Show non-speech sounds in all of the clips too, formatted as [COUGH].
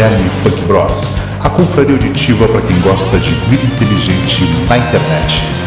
Cerne Punk Bros, a confraria auditiva para quem gosta de vida inteligente na internet.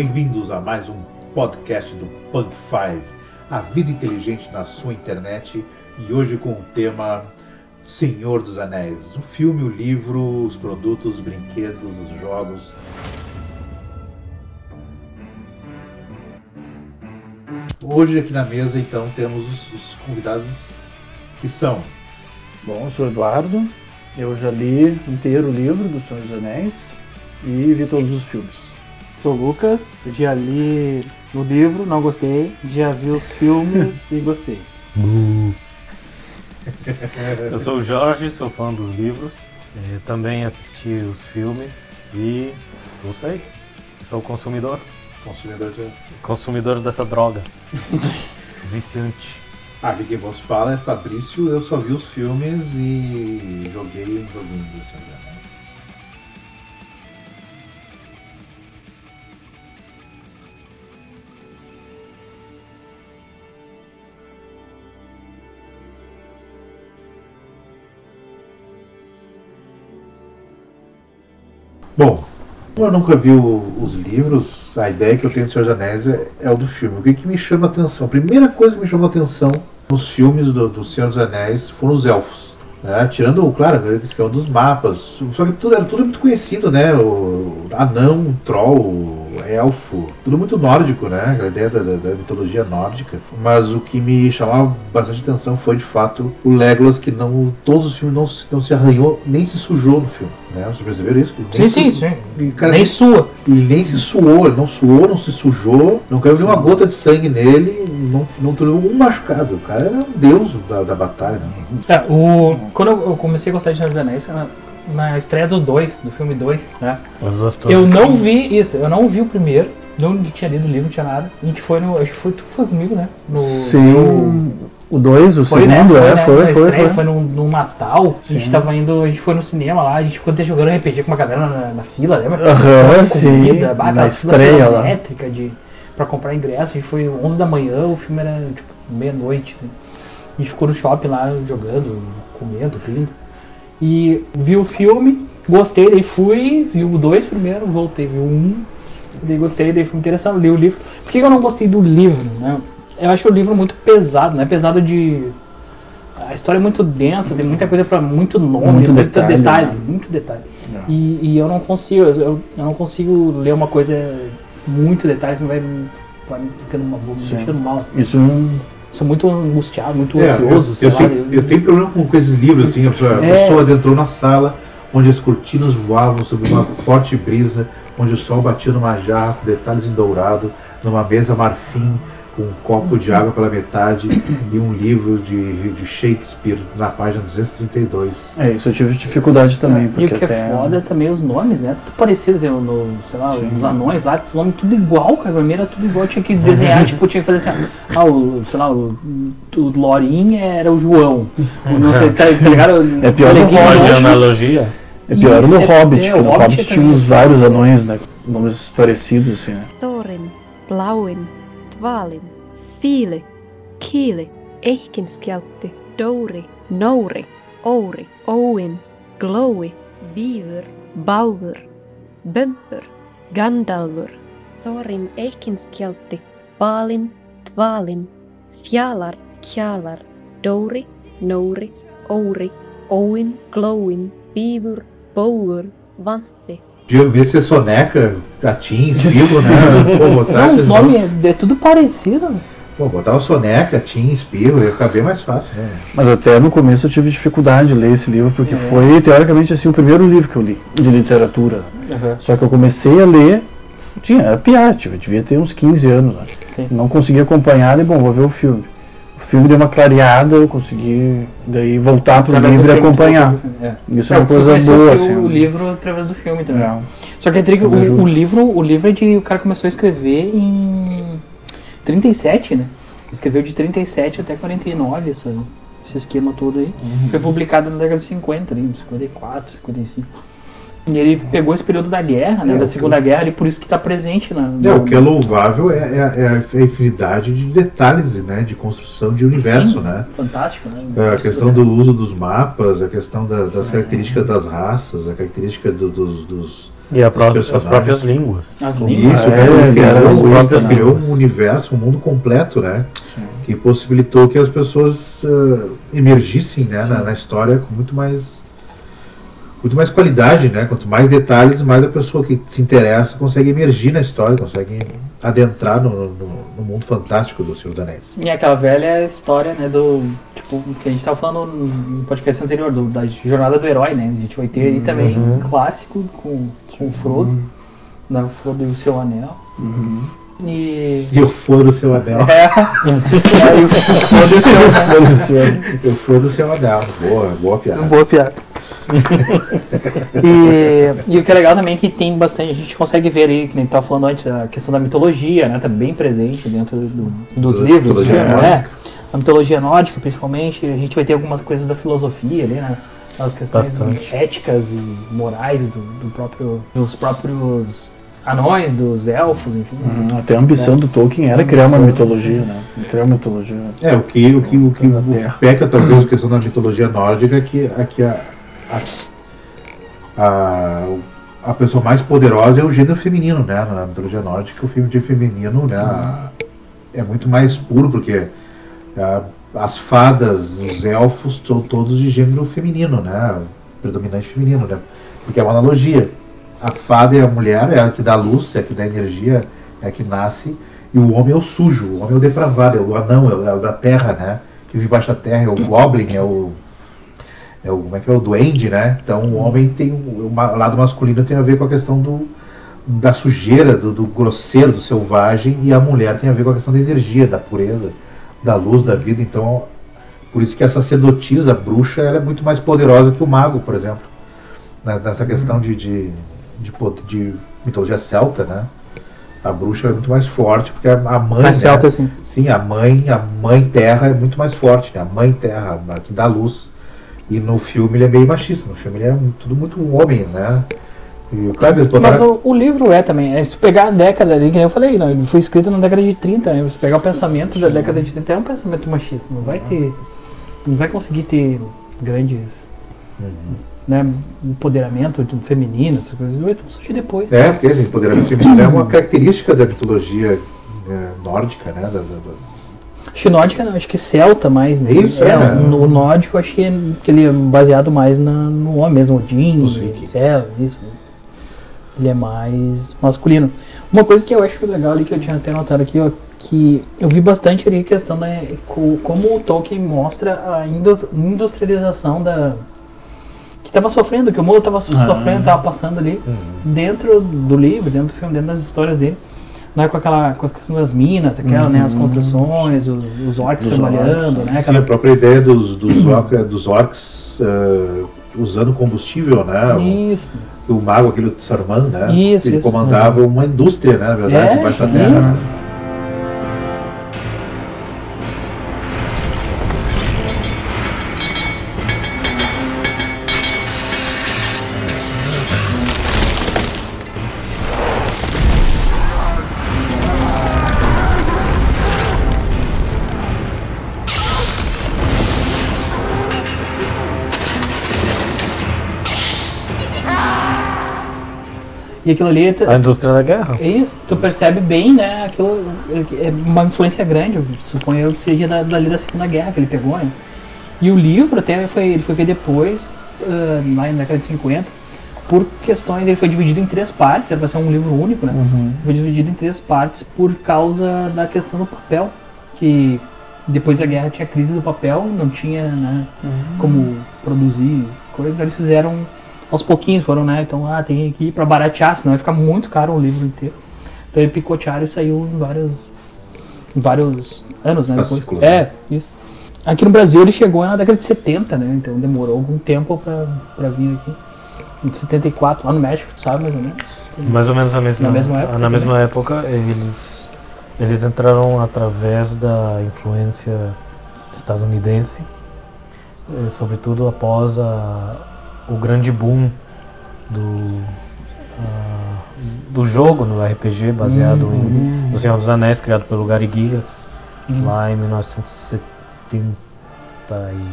Bem-vindos a mais um podcast do Punk Five, a vida inteligente na sua internet e hoje com o tema Senhor dos Anéis, o filme, o livro, os produtos, os brinquedos, os jogos. Hoje aqui na mesa então temos os, os convidados que são. Bom, eu sou Eduardo, eu já li inteiro o livro do Senhor dos Anéis e vi todos os filmes. Sou o Lucas, já li o livro, não gostei, já vi os filmes [LAUGHS] e gostei. Eu sou o Jorge, sou fã dos livros, eh, também assisti os filmes e não sei, sou consumidor, Consumidor de... consumidor dessa droga. [LAUGHS] Viciante. Ah, quem vos fala é Fabrício, eu só vi os filmes e joguei um joguinho do Senhor Bom, como eu nunca vi o- os livros, a ideia que eu tenho do Senhor dos Anéis é, é o do filme. O que, que me chama a atenção? A primeira coisa que me chamou a atenção nos filmes do, do Senhor dos Anéis foram os elfos. né? Tirando, claro, que é um dos mapas. Só que tudo era tudo muito conhecido, né? O anão, troll, elfo, tudo muito nórdico, né? A ideia da, da- da mitologia nórdica. Mas o que me chamava bastante atenção foi de fato o Legolas, que não. Todos os filmes não, se- não se arranhou, nem se sujou no filme. Né? Vocês perceberam isso? Sim, sim, se- sim. e, cara, Nem sua. ele nem se suou, ele não suou, não se sujou, não caiu nenhuma gota de sangue nele, não, não teve um machucado. O cara era um deus da, da batalha. Né? É, o, quando eu eu comecei a gostar de Senhor dos Anéis, na, estreia do 2, do filme 2, né? As duas Eu não vi isso, eu não vi o primeiro, não tinha lido o livro, não tinha nada. A gente foi no. Acho que foi, tu foi comigo, né? No, Sim, o 2, o Foi, né? segundo, Foi, é, né? foi, na foi, estreia, foi. foi no, no Natal. A gente Sim. tava indo, a gente foi no cinema lá, a gente ficou até jogando RPG com uma galera na, na fila, lembra? Aham, Nossa, sim, comida, na estreia lá. métrica de pra comprar ingresso. A gente foi 11 da manhã, o filme era tipo meia-noite. Assim. A gente ficou no shopping lá jogando, comendo, rindo. E vi o filme, gostei, daí fui, vi o 2 primeiro, voltei, vi o 1, um, daí gostei, daí fui interessado, li o livro. Por que eu não gostei do livro, né? Eu acho o livro muito pesado, né? Pesado de. A história é muito densa, tem muita coisa para muito nome, Muito muito, detalhe, detalhe, né? muito detalhe. E, e eu não consigo, eu, eu não consigo ler uma coisa muito detalhe, senão vai, vai me ficando mal, vou me deixando mal. Isso não. Sou muito angustiado, muito É, ansioso, eu, eu, lá. tenho, eu tenho problema com, esses livros, assim, a pessoa, a É. pessoa adentrou na sala onde as cortinas voavam sob uma forte brisa, onde o sol batia numa jarra com detalhes em dourado, numa mesa marfim, com um copo de água pela metade e um livro de, de Shakespeare na página 232. É, isso eu tive dificuldade também, E porque o que até... é foda é também os nomes, né? Tudo parecido, assim, no, sei lá, Sim. os anões lá, os nomes tudo igual, cara. Pra mim era tudo igual, tinha que desenhar, [LAUGHS] tipo, tinha que fazer assim, ah, o, sei lá, o, o Lorin era o João. O não sei, tá, tá ligado? É pior Pode Roxos. analogia? É pior no é- Hobbit, é, porque o no Hobbit Hobbit é tinha uns vários anões, né? Nomes parecidos, assim, né? Thorin, Blauin, Valin, Fiili, Kiili, Eikinskjáltti, Dóri, Nóri, Óri, Óin, Glói, Bíður, Bálfur, Bömpur, Gandalfur, Thorin Eikinskjáltti, Valin, Dvalin, Fjalar, Kjalar, Dóri, Nóri, Óri, Óin, Glóin, Bíður, Bólur, Vant. Podia ver se é soneca, gatinho, [LAUGHS] espirro, né? Pô, botar Não, os nomes é, é tudo parecido. Pô, botava soneca, tinha, espirro, ia ficar bem mais fácil, né? Mas até no começo eu tive dificuldade de ler esse livro, porque foi, teoricamente, assim, o primeiro livro que eu li de literatura. Só que eu comecei a ler, tinha, era piá, tipo, eu devia ter uns 15 anos, acho. Sim. Não consegui acompanhar e, bom, vou ver o filme. O filme deu uma clareada, eu consegui daí voltar pro Através do livro e acompanhar. o filme, Isso é É, uma coisa boa, o, assim. o livro através do filme também. É. Só que a intriga, o, o livro, o livro é de. O cara começou a escrever em 37, né? Escreveu de 37 até 49 essa, esse esquema todo aí. Uhum. Foi publicado na década de 50, ali, 54, 55. E ele pegou esse período da guerra, né? É, da Segunda Guerra, e por isso que está presente na. É, o que é louvável é, é- é a infinidade de detalhes, né, de construção de universo, Sim, né? Fantástico, né? É, A questão do uso dos mapas, a questão da- das características das raças, a característica do- dos, dos E a pró- as próprias línguas. As Isso, línguas. É, criou- as isso, próprias criou um universo, um mundo completo, né? Que possibilitou que as pessoas ah, emergissem né, na, na história com muito mais muito mais qualidade, né? Quanto mais detalhes, mais a pessoa que se interessa consegue emergir na história, consegue adentrar no, no- no mundo fantástico do Senhor dos Anéis. E aquela velha história, né, do. Tipo, que a gente tava falando no podcast anterior, do- da jornada do herói, né? A gente vai ter aí também um clássico com, com o Frodo, da Frodo e o seu anel. E. E eu for do seu anel. É, é, e o Frodo e o seu anel. Eu for do seu anel. Boa, boa piada. Boa piada. [LAUGHS] e, e o que é legal também é que tem bastante, a gente consegue ver ali, que nem tava falando antes, a questão da mitologia, né? Tá bem presente dentro do- dos livros, do filme, né? nórdica. A mitologia nórdica, principalmente, a gente vai ter algumas coisas da filosofia ali, né? As questões éticas e morais do, do próprio, dos próprios anões, dos elfos, enfim. Uhum, Até a ambição do Tolkien era criar uma mitologia, né? Criar uma mitologia. É, o que, o que, o que Da o Terra. peca talvez a questão da mitologia nórdica é que, é que a, a, a, a pessoa mais poderosa é o gênero feminino, né? Na mitologia nórdica, o filme de feminino né, é muito mais puro, porque ah, as fadas, os elfos são todos de gênero feminino, né? Predominante feminino, né? Porque é uma analogia. A fada é a mulher, é a que dá luz, é a que dá energia, é a que nasce, e o homem é o sujo, o homem é o depravado, é o anão, é o, é o da terra, né? Que vive embaixo da terra, é o goblin, é o. É o, como é que é o duende, né? Então o homem tem um- o ma- lado masculino tem a ver com a questão do, da sujeira, do, do grosseiro, do selvagem, e a mulher tem a ver com a questão da energia, da pureza, da luz, da vida. Então, por isso que a sacerdotisa, a bruxa, ela é muito mais poderosa que o mago, por exemplo. né? Nessa questão de, de, de, de mitologia celta, né? A bruxa é muito mais forte, porque a, mãe. Né? celta, assim. Sim, a mãe, a mãe terra é muito mais forte, né? A mãe terra, a que dá luz. E no filme ele é meio machista, no filme ele é tudo muito homem, né? E claro, botaram- Mas o, o livro é também, é, se pegar a década ali, que nem eu falei, não, ele foi escrito na década de 30, né? Se pegar o pensamento da década de 30 é um pensamento machista, não vai ter. Não vai conseguir ter grandes. Né, empoderamento de- feminino, essas coisas, vai surgir depois. É, porque empoderamento feminino é uma característica da mitologia é, nórdica, né? Da- da- Acho que nórdica não, acho que celta mais, né? Isso, é. O, o nórdico acho que, é- que ele é baseado mais na, no homem mesmo, Odin. Os vikings. É, isso. Ele é mais masculino. Uma coisa que eu acho legal ali, que eu tinha até notado aqui, ó, que eu vi bastante ali a questão da co- como o Tolkien mostra a indu- industrialização da que estava sofrendo, que o mundo estava sofrendo, estava passando ali dentro do livro, dentro do filme, dentro das histórias dele. Não é com aquela com a questão das minas, aquela, né, as construções, os, os orcs trabalhando, né, Sim, aquela a própria ideia dos, dos, [CLEARS THROAT] orc, dos orcs eh, usando combustível, né? O- Isso. O, mago, aquele Saruman, né? Isso, ele isso. comandava uma indústria, né? Na verdade, É, embaixo da terra. isso. E aquilo ali tu- A indústria da guerra. é isso, tu percebe bem, né, aquilo é uma influência grande, eu suponho eu que seja da, dali da Segunda Guerra que ele pegou, né? E o livro até foi, ele foi feito depois, ah, lá na década de 50, por questões, ele foi dividido em três partes, era para ser um livro único, né? Foi dividido em três partes por causa da questão do papel, que depois da guerra tinha crise do papel, não tinha né, como produzir coisas, eles fizeram aos pouquinhos, foram, né? Então, ah, tem aqui para baratear, senão vai ficar muito caro o livro inteiro. Então ele picotearam e saiu em vários, em vários anos, né? Depois. Fascículos, É, né? isso. Aqui no Brasil ele chegou na década de 70, né? Então demorou algum tempo pra, pra vir aqui. Em 74, lá no México, tu sabe mais ou menos? Mais ou menos na mesma, Na mesma época Na também? mesma época, eles, eles entraram através da influência estadunidense, eh, sobretudo após a, o grande boom do, ah, do jogo no RPG baseado em No Senhor dos Anéis, criado pelo Gary Gygax, lá em 1970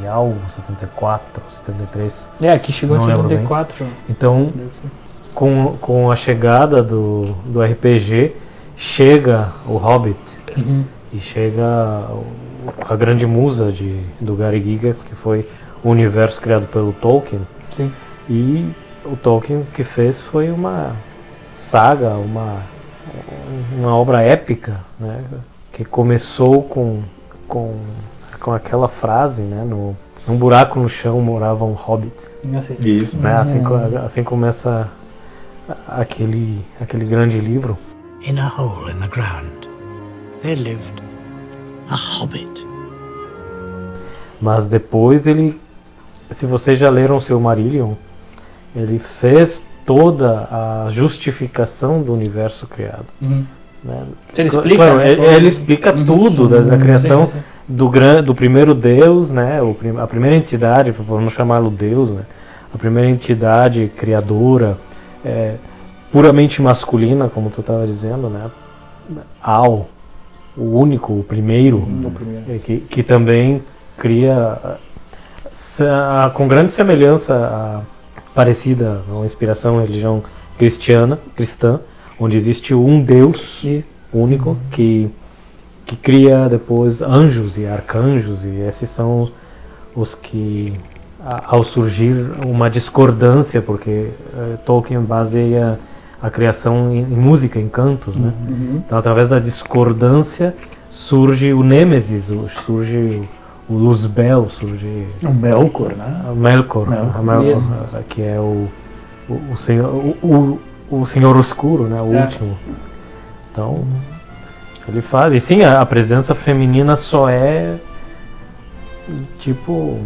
e algo, 74, 73. É, aqui chegou em lembro bem. 74. Então, com, com a chegada do, do RPG, chega o Hobbit Uhum. e chega o- a grande musa de, do Gary Gygax, que foi o universo criado pelo Tolkien. Sim. E o Tolkien que fez foi uma saga, uma, uma obra épica, né? que começou com, com, com aquela frase, né? no, num buraco no chão morava um hobbit. Isso. Né? Assim, co- assim começa aquele, aquele grande livro. In a hole in the ground, there lived a hobbit. Mas depois ele, se vocês já leram seu Marillion, ele fez toda a justificação do universo criado. Uhum. Né? Ele explica, claro, né, ele, ele explica Uhum. tudo da, da Sim, criação sim, sim. do gran, do primeiro Deus, né? O, prim- a primeira entidade, vamos chamá-lo Deus, né? A primeira entidade criadora, é, puramente masculina, como tu estava dizendo, né? Al, o único, o primeiro, é, que, que também cria com grande semelhança parecida uma inspiração à religião cristiana, cristã, onde existe um Deus único que, que cria depois anjos e arcanjos e esses são os, que ao surgir uma discordância porque eh, Tolkien baseia a criação em, música, em cantos, né? Uhum. Então através da discordância surge o Nêmesis, o- surge o, o Luzbel, surge O Melkor, né? a Melkor, Melkor. a Melkor, eh, que é o, o, o senhor, o, o, o senhor oscuro, né? O É. último. Então ele fala, e sim, a, a presença feminina só é tipo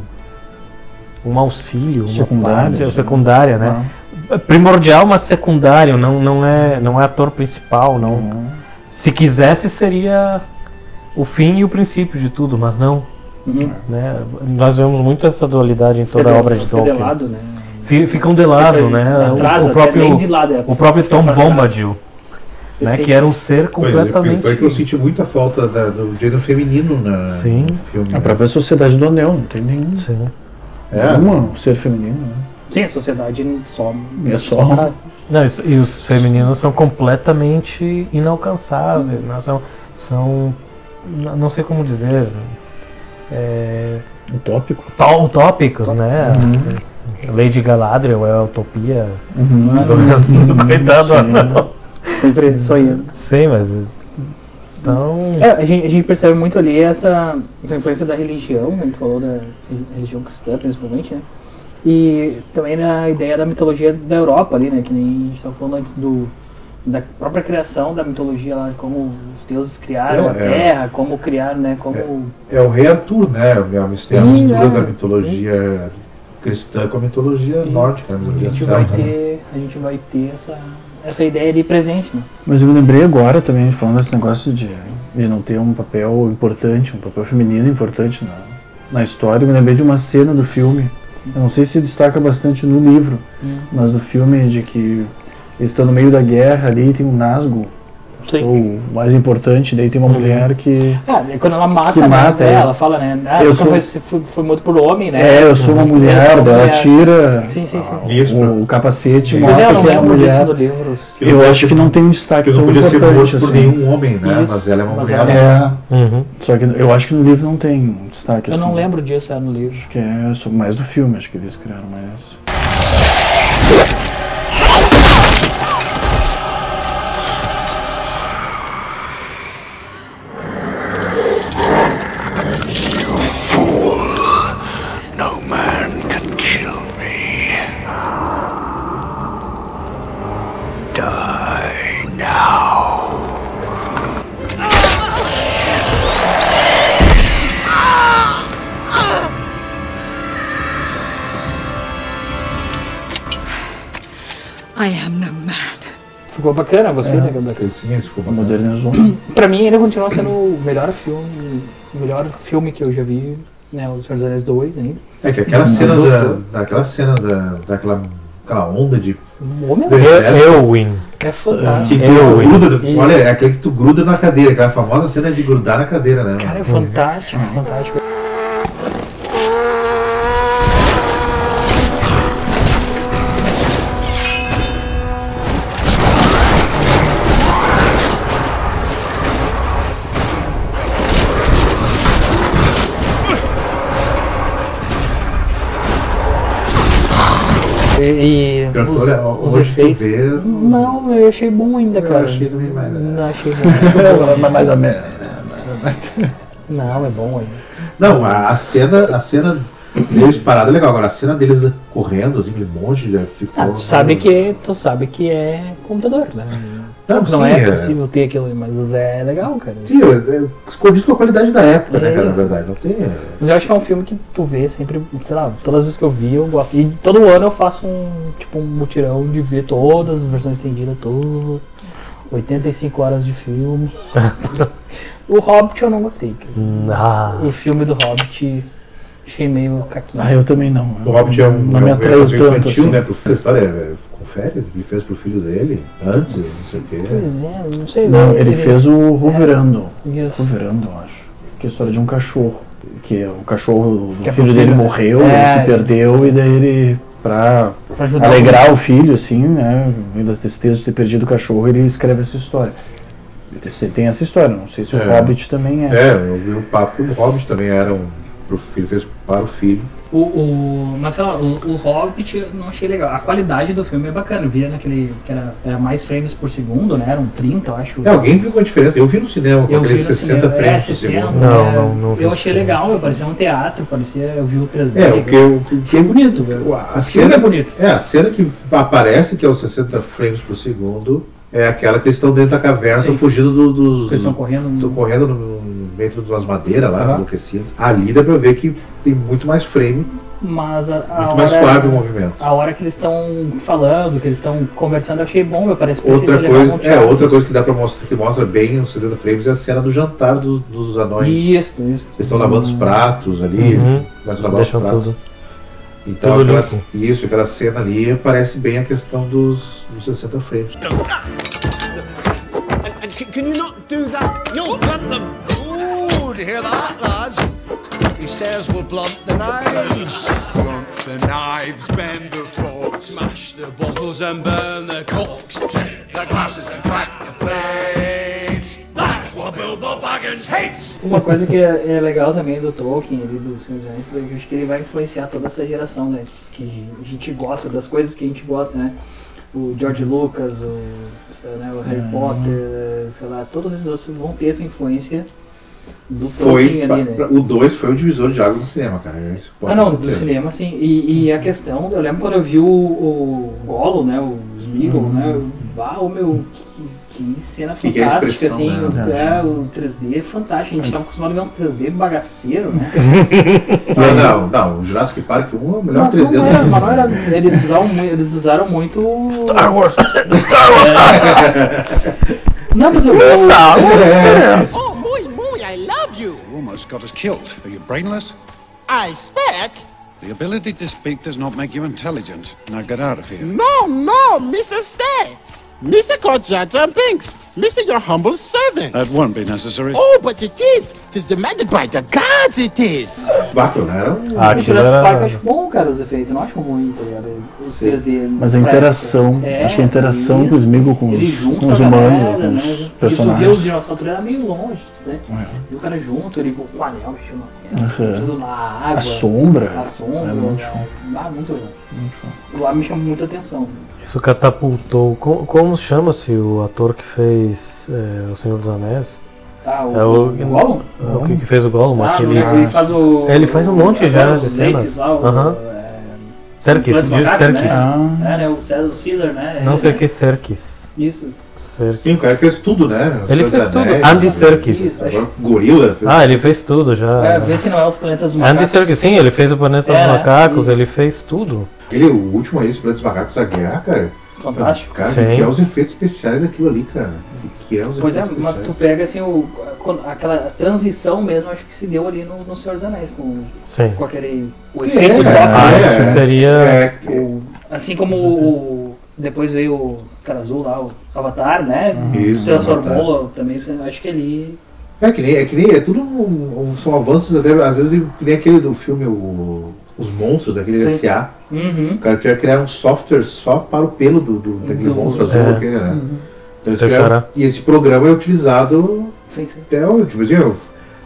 um auxílio, uma Secundária, parte, né? secundária, né? Primordial, mas secundário, não, não é não é ator principal, não. Uhum. Se quisesse seria o fim e o princípio de tudo, mas não. Uhum. Né? Nós vemos muito essa dualidade em toda a obra de Fica Tolkien. de lado, né? Fi- Ficam de lado, Fica né? atrás, o, o próprio, de lado, é. o próprio Fica Tom. Bombadil, né? Que era um ser Pois é, completamente. foi que eu senti muita falta da- do gênero feminino na, Sim. no filme. A né? própria Sociedade do Anel, não tem nenhum Sim. É. nenhuma ser feminino. Né? Sim, a sociedade só. É só. Não, isso- e os femininos são completamente inalcançáveis, né? São, são, não sei como dizer, é, Utópico. tó- utópicos, né? Lady Galadriel é a utopia Uhum. do coitado Sim. anão. Sempre sonhando. Sim, mas então É, a gente, a gente percebe muito ali essa, essa influência da religião, né? a gente falou da re- religião cristã principalmente, né? E também na ideia da mitologia da Europa ali, né? Que nem a gente estava falando antes do, da própria criação da mitologia lá, como os deuses criaram É, a é. terra, como criar, né? Como. É o rei Arthur, né? É mistura, a Sim, mistura é. da mitologia cristã com a mitologia E nórdica, a a mitologia gente vai né? ter, a gente vai ter essa, essa ideia ali presente, né? Mas eu me lembrei agora também, falando desse negócio de, de não ter um papel importante, um papel feminino importante na, na história. Eu me lembrei de uma cena do filme. Eu não sei se destaca bastante no livro, Hum. mas no filme de que eles estão no meio da guerra ali tem um Nazgûl. Sim. Ou o mais importante, daí tem uma mulher que. Ah, e quando ela mata, Que né, mata, é. ela fala, né? Ah, Eu sou- foi, foi, foi morto por homem, né? É, eu sou uma mulher, sou daí ela mulher. tira Sim, sim, sim. o, o capacete e Pois Pois é, mostra eu não é a lembro disso mulher. do livro. Eu podia acho que não tem um destaque que não tão podia ser importante morto por assim. nenhum homem, né? Isso, Mas ela é uma mas mulher. ela- É, uhum. só que eu acho que no livro não tem destaque Eu assim. não lembro disso, era no livro. Acho que é mais do filme, acho que eles criaram mais. Ficou bacana, gostei É. daquele. daquele. Sim, esse ficou bacana. Modernizou. [CLEARS THROAT] Pra mim ele continua sendo o melhor filme, o melhor filme que eu já vi, né? O Senhor dos Anéis 2 ainda. É que aquela Não, cena da, daquela cena da, daquela aquela onda de O homem É. É que fantástico. Eu, gruda, Isso. olha, é aquele que tu gruda na cadeira, aquela famosa cena de grudar na cadeira, né? Cara, é fantástico, fantástico. E, os, Cantora, os hoje tu efeitos. vê, Não, eu achei bom ainda, Eu cara. achei também mais, né? Não achei [LAUGHS] bom. Mas mais ou menos. Não, é bom ainda. Não, a cena, a cena deles parada é legal, agora a cena deles correndo, assim, aquele monte já ficou. Ah, tu sabe que tu sabe que é computador, né? Não, não sim, é, é. possível ter aquilo, ali, mas o Zé é legal, cara. Sim, é, é, condiz com a qualidade da época, né, É cara, na isso. verdade. Não tem. é, Mas eu acho que é um filme que tu vê sempre, sei lá, todas as vezes que eu vi eu gosto. E todo ano eu faço um tipo um mutirão de ver todas as versões estendidas, tudo. 85 horas de filme. [LAUGHS] o Hobbit eu não gostei. Ah, O filme do Hobbit achei meio caquinho. Ah, eu também não. O Hobbit é um, não é me atraiu é tanto. infantil, assim. né? Porque a história é, confere, ele fez pro filho dele, antes, não sei o quê. Pois é, não sei. Não, ele fez o Roverando. Isso. Roverando, eu acho. Que é a história de um cachorro. Que o cachorro, Que é o filho dele morreu, É, ele se perdeu e daí ele, pra Pra ajudar alegrar o filho, assim, né? E da tristeza de ter perdido o cachorro, ele escreve essa história. Você tem essa história, não sei se o É. Hobbit também é. É, eu vi o papo que o Hobbit também era um. Pro filho, fez para o filho. O, o, mas sei lá, o, o Hobbit eu não achei legal. A qualidade do filme é bacana. Eu via naquele. que era, era mais frames por segundo, né? Eram 30, eu acho. É, alguém viu a diferença? Eu vi no cinema com eu aqueles no 60 cinema. É, frames por 60, segundo. Não, né? não, não Eu achei diferença. legal, parecia um teatro, parecia. Eu vi o 3D. É, o que eu. Achei bonito. A o cena, é bonito. É, a cena que aparece, que é os 60 frames por segundo, é aquela que eles estão dentro da caverna, Sim. estão fugindo do- dos. Eles estão correndo. Estão correndo no, no meio de umas madeiras lá, Aham. enlouquecidas. Ali dá pra ver que tem muito mais frame, Mas a, a muito hora, mais suave o movimento. A hora que eles estão falando, que eles estão conversando, eu achei bom, meu. Parece que Outra coisa, um é, outra coisa que dá pra mostrar, que mostra bem os 60 frames é a cena do jantar dos, dos anões. Isso, isso. Eles estão lavando os pratos ali, Uhum. começam a lavar deixam os pratos. tudo. Então tudo aquela, limpo. isso, aquela cena ali parece bem a questão dos, dos 60 frames. Can, you not do that? You'll blunt them. Do you hear that, lads? He says we'll blunt the knives. Blunt the knives, bend the forks, smash the bottles and burn the corks, drink the glasses and crack the plates. That's what Bilbo Baggins hates. Uma coisa que é, é legal também do Tolkien e do Senhor dos Anéis, eu acho que ele vai influenciar toda essa geração, né? Que a gente gosta, das coisas que a gente gosta, né? O George Lucas, o, né, o Harry Potter, sei lá, todos esses outros vão ter essa influência do Foi, ali, né? pra- o 2 foi o divisor de água do cinema, cara. Isso pode Ah não, do cinema sim. E, e a questão, eu lembro quando eu vi o, o Gollum, né? O Smeagol, né? Vá, o meu. Que, que cena Que é fantástica, assim. né? É, o 3D é fantástico. A gente tava acostumado a ver uns 3D bagaceiro, né? Ah, não, não, o Jurassic Park 1 é o melhor Não, 3D não do era, mundo. mas não era. Eles usaram, eles usaram muito. Star Wars! Não, mas eu. É, Oh, muy, got us killed. Are you brainless? I speak. The ability to speak does not make you intelligent. Now get out of here. No, no, Mrs. Stay. Mr. called Jar Jar Binks. Mr. Your humble servant. That won't be necessary. oh, but it is. It is demanded by the gods, it is. Né? Era um... Ah, aquilo Park eu era. acho bom, cara, os efeitos. Eu não acho ruim, tá ligado? Os Sim. 3D. Mas a interação. É, acho que a interação isso. com os Smeagol, com os, com os humanos, galera, com né? os Porque tu vê os personagens. dinossauros era meio longe, né? É. E o cara junto, ele com o anel mexendo na Aham. tudo na água. A sombra. A sombra. É muito show. Ah, muito legal. Muito show. Lá me chamou muita atenção. Isso catapultou. Como, como chama-se o ator que fez é, O Senhor dos Anéis? Ah, o, É o, o Gollum? o que, que fez o Gollum? Ah, aquele. ele faz o. Ele faz um monte já de cenas. Lá, o- é, Serkis, Serkis. Né? Ah. É, né? O o Caesar, né? Não Ele, sei né? que Serkis. Isso. Serkis. Sim, o cara fez tudo, né? Ele Senhor fez dos tudo. Anéis, Andy? Serkis. Isso, Gorila. Fez... Ah, ele fez tudo já. É, vê se não é o Planeta dos Andy Macacos. Serkis, sim, ele fez o Planeta É, dos né? Macacos, E- ele fez tudo. Aquele, o último aí, os Planetas Macacos da Guerra, cara. Fantástico. Cara, Sim. que é os efeitos especiais daquilo ali, cara. Que é os Pois é, efeitos mas tu especiais. pega assim o, aquela transição mesmo, acho que se deu ali no, no Senhor dos Anéis, com, Sim. com aquele o efeito é, do é, que seria. É, o- assim como o, depois veio o cara azul lá, o Avatar, né? Isso, Transformou também, isso, acho que ali. É que nem, é que nem, é tudo um- um- são avanços até, às vezes que nem aquele do filme o- Os Monstros, daquele Sim. SA. Uhum. O cara tinha que criar um software só para o pelo do, do- daquele Do- monstro azul, é. aquele, né? Então, eles criaram- e esse programa é utilizado Sim, sim. até hoje. Tipo assim,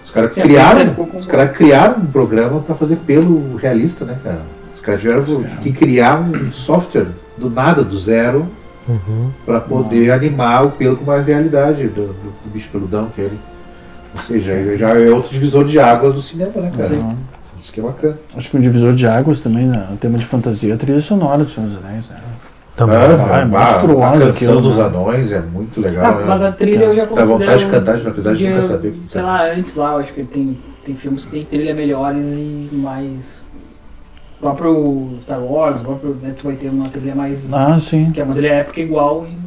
os caras criaram, com- os caras criaram um programa para fazer pelo realista, né, cara? Os caras tiveram que criar um software do nada, do zero, Uhum. para poder animar o pelo com mais realidade do, do, do bicho peludão que ele. Ou seja, já é outro divisor de águas do cinema, né, cara? Sim. Isso que é bacana. Acho que um divisor de águas também, né, no tema de fantasia, a trilha sonora do Senhor dos Anéis, né? Também. Ah, é monstruosa a canção aquilo, dos né? anões é muito legal, Ah, né? mas a trilha eu já Dá considero. vontade de cantar, apesar de de- nunca saber o que Sei tá. lá, antes lá, eu acho que tem, tem filmes que tem trilha melhores e mais. O próprio Star Wars, o próprio, né, tu vai ter uma trilha mais. Ah, sim. Que é uma trilha épica igual e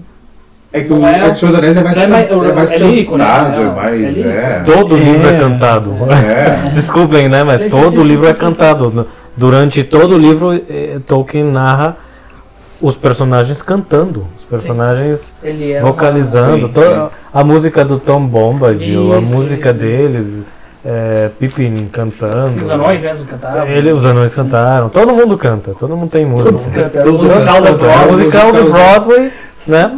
É que o é- é, Senhor dos Anéis é mais, não é mais- é mais é lírico, né? cantado, Não, é mais. é lírico. É, Todo livro é É. cantado. É. [LAUGHS] Desculpem, né? Mas Sim, todo sim, livro sim, é sim, cantado. Durante todo o livro, eh, Tolkien narra os personagens cantando, os personagens ele é. vocalizando. Sim. A música do Tom Bombadil, a Isso, música isso. deles, é, Pippin cantando. Uma, os anões mesmo cantavam. Ele, os anões cantaram. Todo mundo canta, todo mundo tem música. Todos cantam. Todo. É musical do Broadway, né?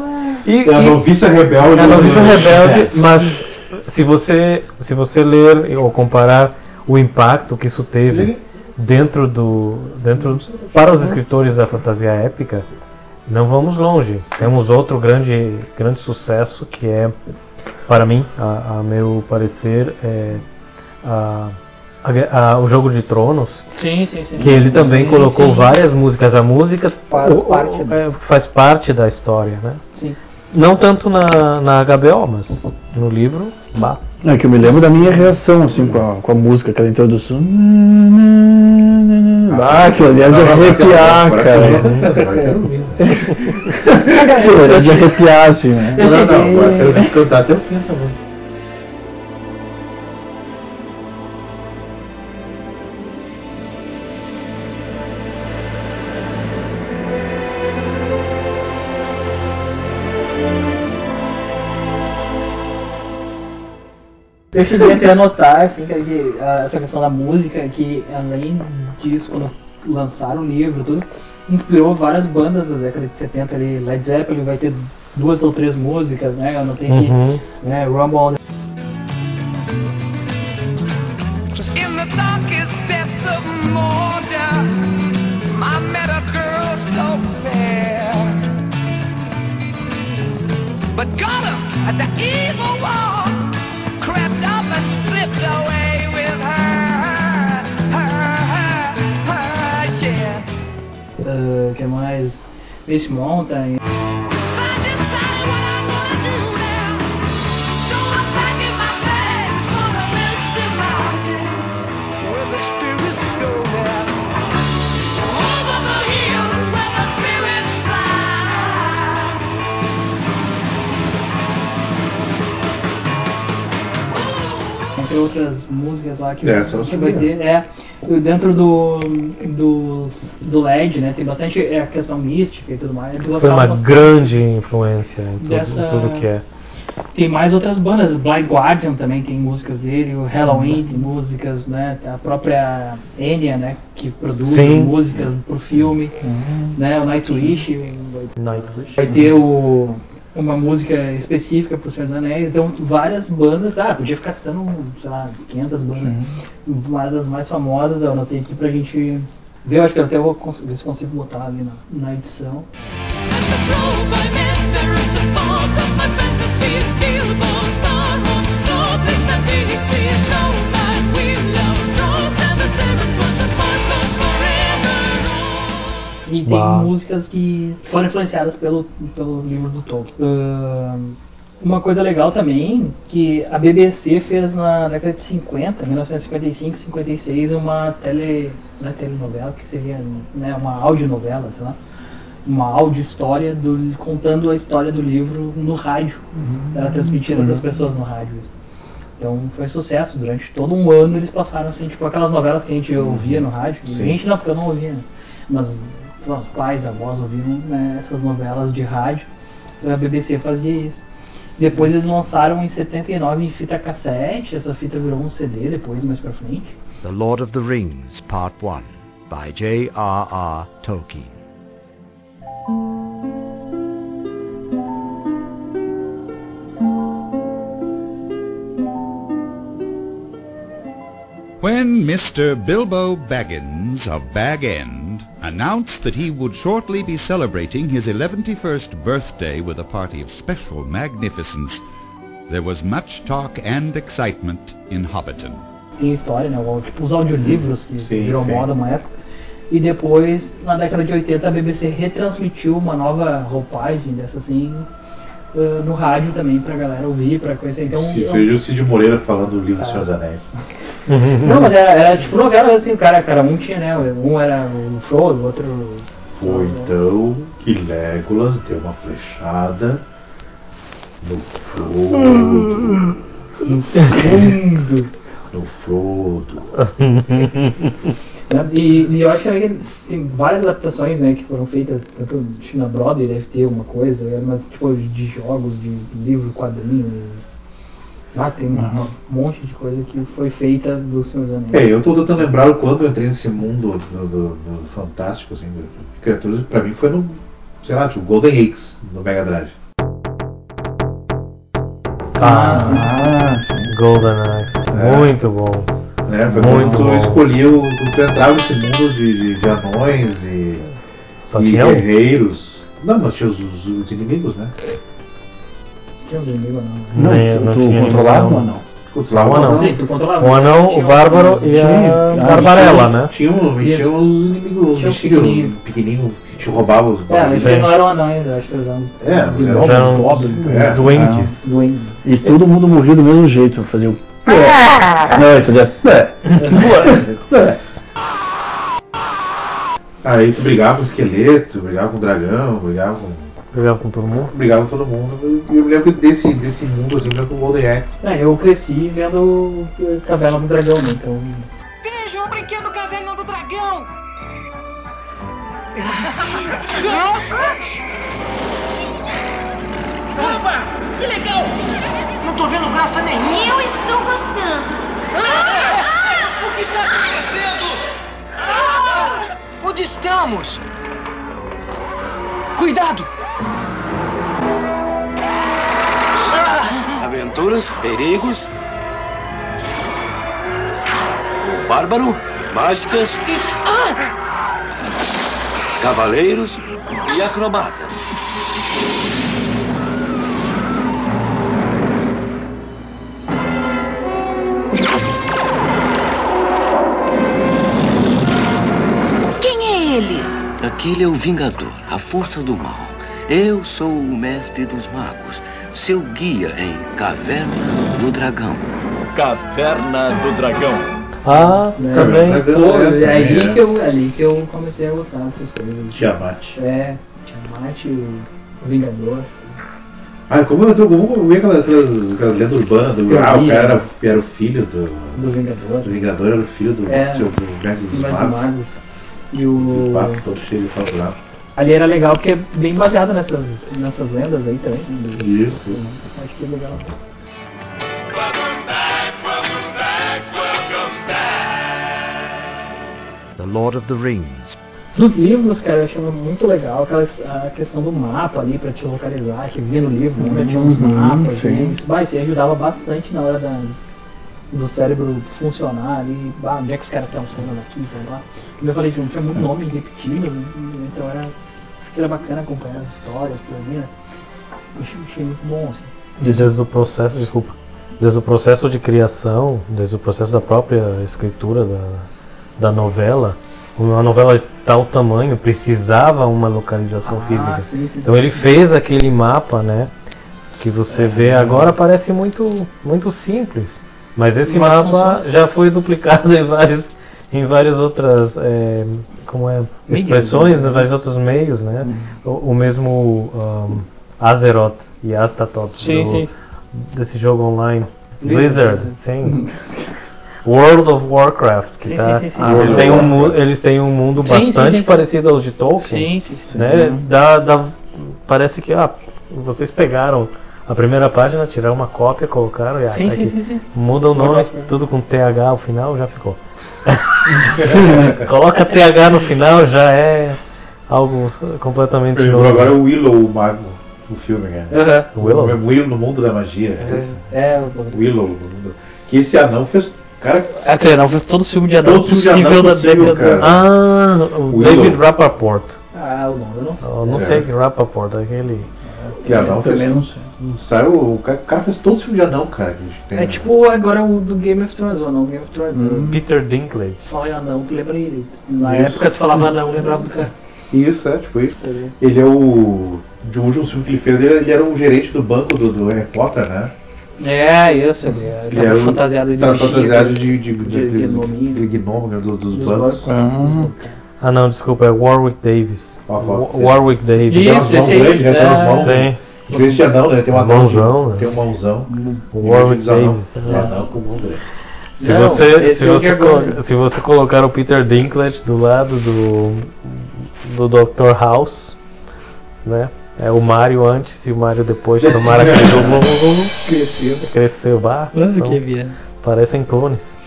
E, É a noviça rebelde. é a noviça rebelde, É. mas se você, se você ler ou comparar o impacto que isso teve dentro do, dentro para os escritores da fantasia épica, não vamos longe. Temos outro grande, grande sucesso que é, para mim, a, a meu parecer, é a, a- a- o Jogo de Tronos, Sim, sim, sim. que ele também Sim, colocou sim. várias músicas. A música Faz o- o- parte, né? é, faz parte da história, né? Sim. Não tanto na, na HBO, mas no livro, bah. É que eu me lembro da minha reação, assim, com a, com a música, aquela introdução. Ah, aquilo ali é de arrepiar, cara. que [LAUGHS] é de arrepiar, assim, né? Não, não, agora eu cantar até o fim essa música. Eu cheguei até a notar, assim, que que, essa questão da música, que além disso, quando lançaram o livro, tudo, inspirou várias bandas da década de 70 ali. Led Zeppelin vai ter duas ou três músicas, né? Eu notei que, Uhum. né, Rumble on É, eu que vai ter. É, dentro do, do, do LED, né? Tem bastante é, questão mística e tudo mais. Foi uma grande influência em tudo, Dessa- em tudo que é. Tem mais outras bandas, Blind Guardian também tem músicas dele, o Halloween tem músicas, né? A própria Enya, né? Que produz Sim. as músicas pro filme, né? O Nightwish vai, Nightwish. vai ter o, uma música específica pro Senhor dos Anéis. Então várias bandas, ah, podia ficar citando, sei lá, 500 bandas, mas as mais famosas eu anotei aqui pra gente ver. Eu acho que eu até vou cons- ver se consigo botar ali na, na edição. E tem Uau. músicas que foram influenciadas pelo, pelo livro do Tolkien. Ahn, uma coisa legal também, que a BBC fez na década de 50, 1955, 56, uma tele, não é telenovela, que seria né, uma audionovela, sei lá, uma áudio história do, contando a história do livro no rádio. Era transmitida das pessoas no rádio. isso. Então foi sucesso. Durante todo um ano eles passaram assim, tipo aquelas novelas que a gente ouvia no rádio. A gente não, porque eu não ouvia, né? Mas lá, os pais, avós ouviam né, essas novelas de rádio. Então a BBC fazia isso. Depois eles lançaram em 79 em fita cassete. Essa fita virou um CD depois, mais pra frente. The Lord of the Rings, Part 1, by J.R.R. Tolkien. When Mr. Bilbo Baggins of Bag End announced that he would shortly be celebrating his 111st birthday with a party of special magnificence, there was much talk and excitement in Hobbiton. Tem história, né? o- Tipo, os audiolivros que Sim, virou sim. moda uma época. E depois, na década de 80, a BBC retransmitiu uma nova roupagem dessa assim eh, no rádio também pra galera ouvir, pra conhecer. Então, Se eu- veja o Cid Moreira falando do livro do Senhor dos Anéis. Não, mas era, era tipo novela assim, o cara, cara, um tinha, né? Um era o Frodo, o outro. Foi então que Legolas deu uma flechada no Frodo. No fundo. No Frodo. [LAUGHS] E, e eu acho que tem várias adaptações né, que foram feitas, tanto na Broadway deve ter uma coisa, né, mas tipo de jogos, de livro, quadrinho. Ah, tem um monte de coisa que foi feita do Senhor dos Anéis. É, eu tô tentando lembrar o quando eu entrei nesse mundo do, do- do fantástico, assim, de criaturas, pra mim foi no, sei lá, tipo, Golden Eggs, no Mega Drive. Ah, sim. Ah, sim. Golden Axe. É. Muito bom. Né? Foi Muito quando tu bom. escolhia, o, quando tu entrava nesse mundo de, de, de anões e, Só e tinha um? guerreiros. Não, mas tinha os, os- os inimigos, né? Tinha uns inimigos não. Não, Nem- tu, não tu tinha controlava ou não? Controlava um anão. Sim, tu controlava. O anão, o bárbaro e a Tinha- Barbarella, né? Tinha, um, tinha uns inimigos, um bichinhos pequenininho. pequenininhos que te roubavam os É, mas eles não eram anões, eu acho que eles eram. É, eram- eram goblins, É. doentes. doentes. E todo mundo morria do mesmo jeito, fazia o. Não, ele fazia. Aí tu brigava com o esqueleto, brigava com o dragão, brigava com. Brigava com todo mundo. brigava com todo mundo. E eu me lembro desse, desse mundo assim, eu me lembro com o Golden Axe. É, eu cresci vendo Caverna do Dragão, né? Então. Veja o brinquedo Caverna do Dragão! [LAUGHS] Opa! Que legal! Não tô vendo graça nenhuma! Eu estou gostando. Ah! O que está acontecendo? Ah! Onde estamos? Cuidado! Ah! Aventuras, perigos. O bárbaro, mágicas, Ah! cavaleiros e acrobata. Aquele é o Vingador, a força do mal. Eu sou o mestre dos magos, seu guia em Caverna do Dragão. Caverna do Dragão. Ah, né? também. É, é aí também, é. que, eu, ali que eu comecei a gostar dessas coisas. Tiamat. É, Tiamat, o Vingador. Ah, como eu, como vi aquelas, aquelas, aquelas lendas urbanas do ah, o cara era, era o filho do. Do Vingador. Do Vingador era o filho do, É. do, do Mestre dos Mas Magos. Magos. E O o. papo todo cheio de lá. Ali era legal porque é bem baseado nessas, nessas lendas aí também. né? Do- Isso. Acho que é legal. The Lord of the Rings, Dos livros, cara, eu achava muito legal aquela a questão do mapa ali pra te localizar, que vinha no livro, lembra? Tinha uns Uhum, mapas, sim. né? Isso, bah, isso ajudava bastante na hora da, do cérebro funcionar ali, bah, onde é que os caras estão saindo daqui, então lá. Como eu falei, tinha, tinha muito nome repetido, então era, era bacana acompanhar as histórias por ali, né? Achei, achei muito bom, assim. Desde o processo, desculpa, desde o processo de criação, desde o processo da própria escritura da, da novela, uma novela de tal tamanho precisava uma localização Ah, física. sim, sim. Então ele fez aquele mapa, né? Que você vê agora parece muito, muito simples. Mas esse Mas mapa funciona. já foi duplicado [LAUGHS] em vários, em várias outras é, como é, expressões, né? em vários outros meios, né? O, o mesmo um, Azeroth e Astatoth Sim, do- sim. desse jogo online. Blizzard, sim. World of Warcraft, que Sim, tá, sim, sim, eles, têm um, mu- Warcraft. eles têm um mundo bastante parecido ao de Tolkien. Sim, sim, sim. Né? Uhum. Dá, dá, parece que ah, vocês pegaram a primeira página, tiraram uma cópia, colocaram e ah, Sim, tá sim, aqui. sim, sim. muda o nome, tudo com TH ao final, já ficou. [LAUGHS] Coloca TH no final, já é algo completamente Por exemplo, novo. agora o Willow, o mago, o filme, né? Aham. Willow? O Willow no mundo da magia. É, Willow no mundo. Que esse anão fez. Cara, É, cara, não fez todo o filme de anão Todo de anão possível da possível, década. Ah, o Willow. David Rappaport. Ah, o nome eu não sei. Eu não É. sei que Rappaport, aquele. Que anão fez. Também não sei. Saiu, o cara, o fez todo filme de anão, cara. Que É né? tipo agora o do Game of Thrones, o anão Game of Thrones. Hum. Peter Dinklage. Fala em anão, tu lembra ele. Na Isso. época tu falava anão, lembrava do cara. Isso, é, tipo isso. Ele é o. De um último filme que ele fez, ele, era o gerente do banco do, do Harry Potter, né? É, isso, ele é- Ele tava era o- fantasiado de tava bichinho, fantasiado de, de, de, de de, gnomo, né, do- dos Dos bancos. Ah não, desculpa, é Warwick Davis. Wa- Warwick Davis. Tem umas mãos grandes, né? Tem umas mãos. Sim. De anão, né? Tem uma Mãozão, né? Tem um mãozão. O Warwick Davis. Um anão com mão grande. Se Não, você, esse se, é você que colo- agora- se você colocar o Peter Dinklage do lado do, do Dr. House, né? É o Mario antes e o Mario depois, tomara que ele [LAUGHS] Cresceu. cresceu. Bah, Nossa, que viagem. Parecem clones.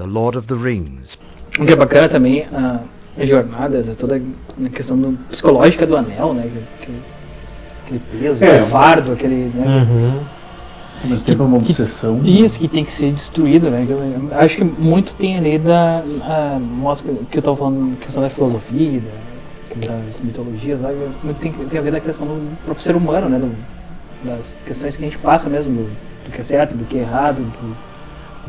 The Lord of the Rings. O que é bacana também, a, a jornada, essa toda a questão do- psicológica do anel, né? que- que- aquele peso, É, aquele fardo, aquele. Né, Uhum. Mesmo tempo é uma obsessão. Isso, que tem que ser destruído, né? que eu- Acho que muito tem ali da. A, mostra que eu tava falando, questão da filosofia, da- das mitologias, que muito tem, tem a ver da questão do próprio ser humano, né? do- das questões que a gente passa mesmo, do, do que é certo, do que é errado, do,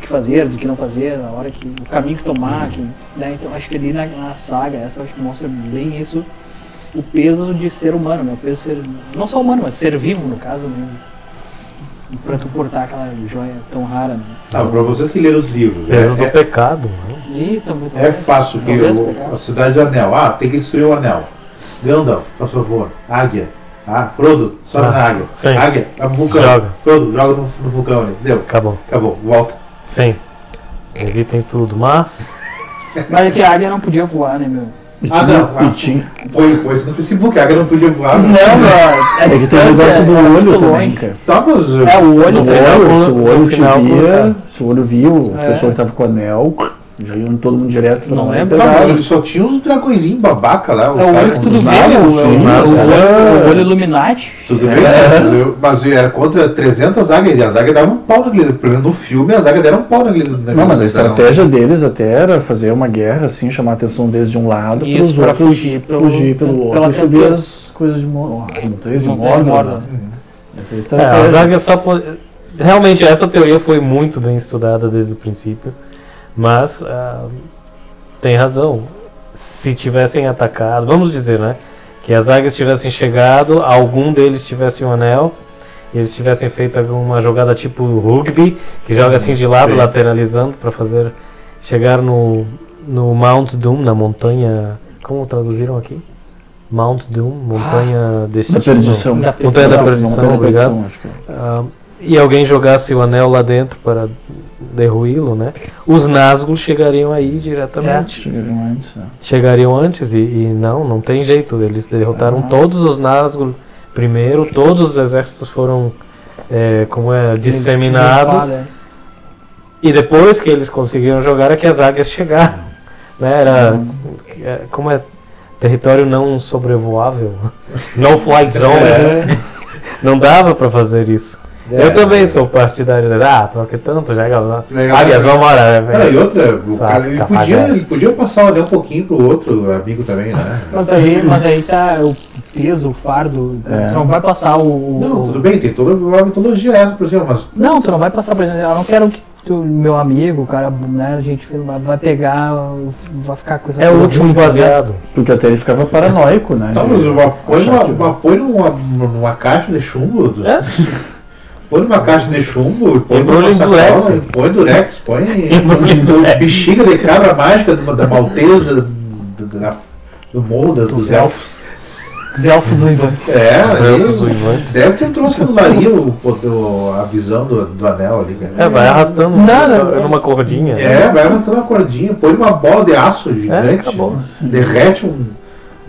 do que fazer, do que não fazer, a hora que. o caminho que tomar, que, né? Então acho que ali na, na saga, essa acho que mostra bem isso, o peso de ser humano, né? O peso de ser. não só humano, mas ser vivo no caso, né? Pra tu portar aquela joia tão rara, né? Ah, pra vocês que leram os livros. Peso é- do é- pecado. né? E também É fácil que o- a cidade de Anel. Ah, tem que destruir o anel. Gandalf, por favor. Águia. Ah, Frodo, sobe Ah, na águia. sim. Águia, vai pro vulcão. Joga. Frodo, joga no, no vulcão ali. Deu. Acabou. Acabou, volta. Sim. Evitem tudo, mas. Mas é que a águia não podia voar, né, meu? Ah, não. Ah, tinha- põe, põe isso no Facebook, a águia não podia voar. Não, mano. [LAUGHS] A É que tem o negócio do era olho também, cara. Tá, mas. É, o olho O tem- olho, se o olho no te final, via, se o olho viu, É. a pessoa que tava com o anel, já iam todo mundo direto Não pegaram. mas ele só tinha uns dragõezinhos babaca lá. É o olho que tudo vê, nada, meu. É o, sim, é mas olho, era- o olho Illuminati. Tudo bem, né? mas era contra 300 águias e as águias davam um pau naquele. Pelo menos no filme, as águias deram um pau naquele. Não, mas a estratégia deles até era fazer uma guerra, assim, chamar a atenção deles de um lado para Isso, outros fugir pelo- fugir pelo pela outro e subir as coisas de as montanhas de Mordor. Né? É É, as águias só. Realmente, essa teoria foi muito bem estudada desde o princípio. Mas. ah, tem razão. Se tivessem atacado. Vamos dizer, né? Que as águias tivessem chegado, algum deles tivesse um anel. E eles tivessem feito alguma jogada tipo rugby, que joga assim de lado, Sim. lateralizando, para fazer. Chegar no, no Mount Doom, na montanha. Como traduziram aqui? Mount Doom, montanha Da destino. perdição. Da Montanha da perdição, Montanha da obrigado. Perdição, é. E alguém jogasse o anel lá dentro para derruí-lo, né? Os Nazgûl chegariam aí diretamente. Chegariam antes, né? Chegariam antes e, e não, não tem jeito. Eles derrotaram Ah. todos os Nazgûl primeiro, todos os exércitos foram é, como é, disseminados. Limpado, é. E depois que eles conseguiram jogar é que as águias chegaram. Né? Era é, como é território não sobrevoável, [LAUGHS] no flight zone. É. Não dava para fazer isso. É. Eu também sou partidário de ah, porque tanto já. Legal. Águias, vamos embora. Cara, e outra, o Saca, cara, ele, podia, ele podia passar o anel um pouquinho pro outro amigo também, né? Mas aí, mas aí tá o peso, o fardo. É. Tu não vai passar o. Não, tudo bem, tem toda uma mitologia essa, por exemplo, mas Não, tu não vai passar, por exemplo, eu não quero que tu, meu amigo, o cara, né, a gente vai, pegar, vai ficar com essa É o coisa último né? baseado. Porque até ele ficava paranoico, né? Tá, mas uma, põe, achar uma, que- uma, põe numa, numa caixa de chumbo. do- É? Põe numa caixa de chumbo, põe numa sacola, durex. põe durex, põe [LAUGHS] bexiga de cabra mágica da, da maltesa, da- da- do morro, da- dos elfos. Os elfos uivantes. É, elfos uivantes. deve ter um troço que não varia o, o- a visão do, do anel ali, cara. É, vai arrastando Nada, numa, numa cordinha. É, vai arrastando uma cordinha, põe uma bola de aço gigante, acabou. derrete um.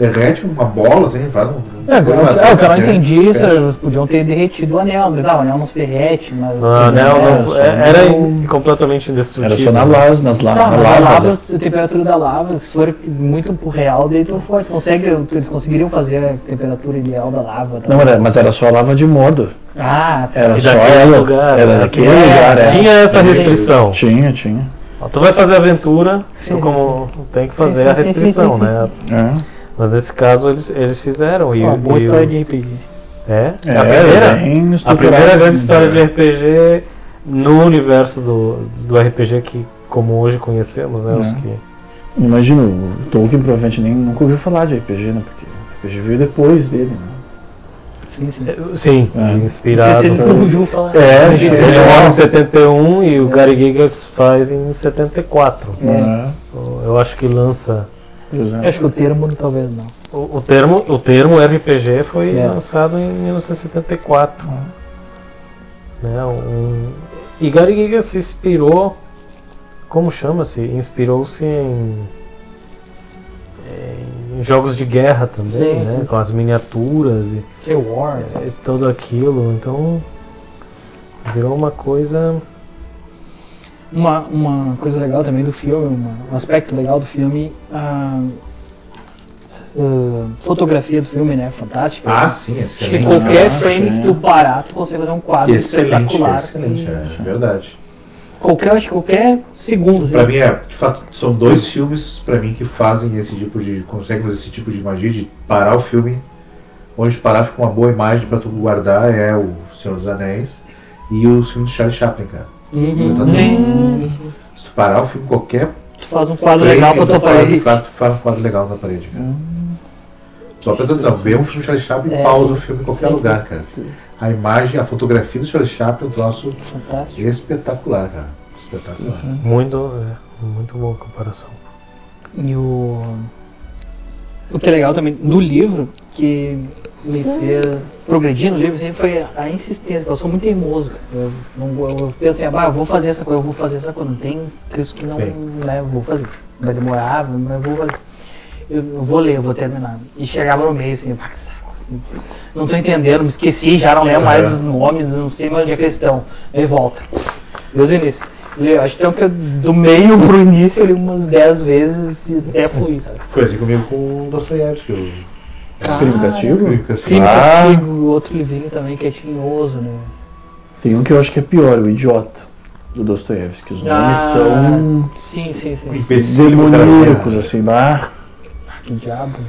Derrete uma bola, assim, faz um. É, eu, é, o que eu não é, entendi isso, podiam ter derretido o anel, mas ah, o anel não se derrete, mas. Ah, É, não, é- era in- completamente indestrutível. Era só na lava, nas la Tá, na lava. lava, né? a temperatura da lava, se for muito pro real, daí tu foi. Tu consegue, eles conseguiriam fazer a temperatura ideal da lava. tá? Não, era, mas era só a lava de Mordor. Ah, tá. Era só ela. lugar, era né? daquele É, lugar, é. Tinha essa restrição. Tinha, tinha. Tu vai fazer aventura, Sim, tu como tem que fazer Sim, a sim, sim, restrição, sim, sim, né? É. Mas nesse caso eles, eles fizeram. E, Uma boa e história o- de RPG. É, É, a primeira, bem a primeira grande história de RPG no universo do, do RPG que como hoje conhecemos, né? Os É. que, Imagina, o Tolkien provavelmente nem nunca ouviu falar de RPG, né? Porque o RPG veio depois dele, né? Sim, sim. É, Sim, É. inspirado. Você nunca ouviu falar. É, Ele morre em 71 e o Gary Gygax faz em 74. É. Eu acho que lança. É. Acho que o termo talvez não. O, o termo, o termo RPG foi É. lançado em 1974. Né, um, e Gary Gygax se inspirou. Como chama-se? Inspirou-se em, em jogos de guerra também, Sim, né? sim. Com as miniaturas e, War. e tudo aquilo. Então virou uma coisa. Uma, uma coisa legal também do filme, uma- um aspecto legal do filme, a, a fotografia do filme, né? Fantástica. Ah, sim, Acho que excelente. qualquer Ah, frame sim. que tu parar, tu consegue fazer um quadro Excelente, espetacular. excelente, é verdade. Qualquer, acho que qualquer segundo. assim. Pra mim, é, de fato, são dois filmes pra mim que fazem esse tipo de. conseguem fazer esse tipo de magia de parar o filme, onde parar fica uma boa imagem pra tu guardar é o Senhor dos Anéis e o filme do Charlie Chaplin, cara. Uhum. Sim, sim, sim. Se tu parar o filme qualquer. Tu faz um quadro frame, legal pra tu tua parede. faz- Tu faz um quadro legal na parede, cara. Só pra tu dizer, vê um filme do Charlie Chaplin e É, pausa sim. o filme em qualquer Sim, lugar, sim. cara. A imagem, a fotografia do Charlie Chaplin é um troço Fantástico. espetacular, cara. Espetacular. Muito, é, muito boa comparação. E o. O que é legal também do livro, que me fez progredir no livro, sempre foi a insistência, porque eu sou muito teimoso. Eu, não, eu, penso assim, ah, eu vou fazer essa coisa, eu vou fazer essa coisa. Não tem isso que não, né, vou fazer. Vai demorar, mas eu vou fazer. Eu, eu vou ler, eu vou terminar. E chegava no meio assim, ah, que saco. assim, Não tô entendendo, me esqueci, já não lembro mais os nomes, não sei mais onde é que eles estão. Aí volta. Desde o início. Acho então que do meio pro início eu li umas 10 vezes e até fluir, sabe? Assim comigo com o Dostoiévski. O- Crime e Castigo? Crime e Castigo. Ah. Castigo, outro livrinho também que é tinhoso, né? Tem um que eu acho que é pior, o Idiota, do Dostoiévski. Os nomes Ah, são Sim, sim, sim. Demoníacos, cara. assim, bah, Que diabo, né?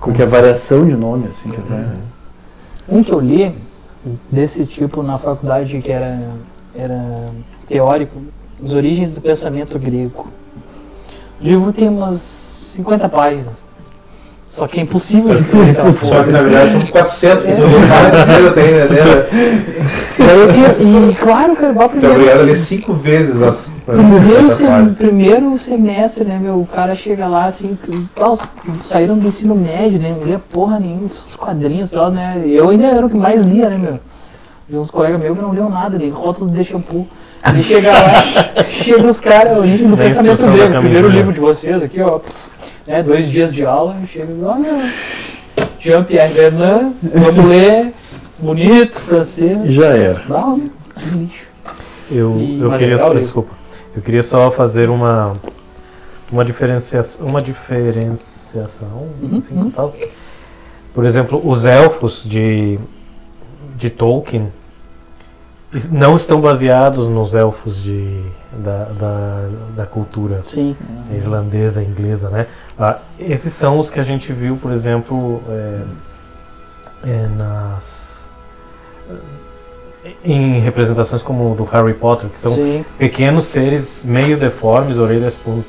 porque a variação de nome, assim, que é. Um que eu li desse tipo na faculdade que era, era teórico, As Origens do Pensamento Grego. O livro tem umas 50 páginas. Só que é impossível de aquela Só que na verdade são 400 que É. não tem, né? Daí, assim, e claro, cara, vai Tu é primeiro. obrigado a ler cinco vezes as. Primeiro, primeiro semestre, né, meu? O cara chega lá assim, tal, saíram do ensino médio, né? Não lia porra nenhuma, os quadrinhos, tal, né? Eu ainda era o que mais lia, né, meu? Vi uns colegas meus que não liam nada, nem rótulo de shampoo. Aí chega lá, [LAUGHS] chega os caras, origem do pensamento grego, primeiro camisinha. livro de vocês aqui, ó. Né, dois dias de aula, chega olha, Jean-Pierre Bernard, vamos ler, bonito, francês. Já era. Não, lixo. Eu, E- eu queria legal desculpa. Eu queria só fazer uma uma diferenciação, uma diferenciação, Uhum, assim fala. Por exemplo, os elfos de de Tolkien não estão baseados nos elfos de da, da, da cultura Sim. irlandesa, inglesa, né? Ah, esses são os que a gente viu, por exemplo, é, é, nas em representações como do Harry Potter, que são Sim. pequenos seres meio deformes, orelhas pon-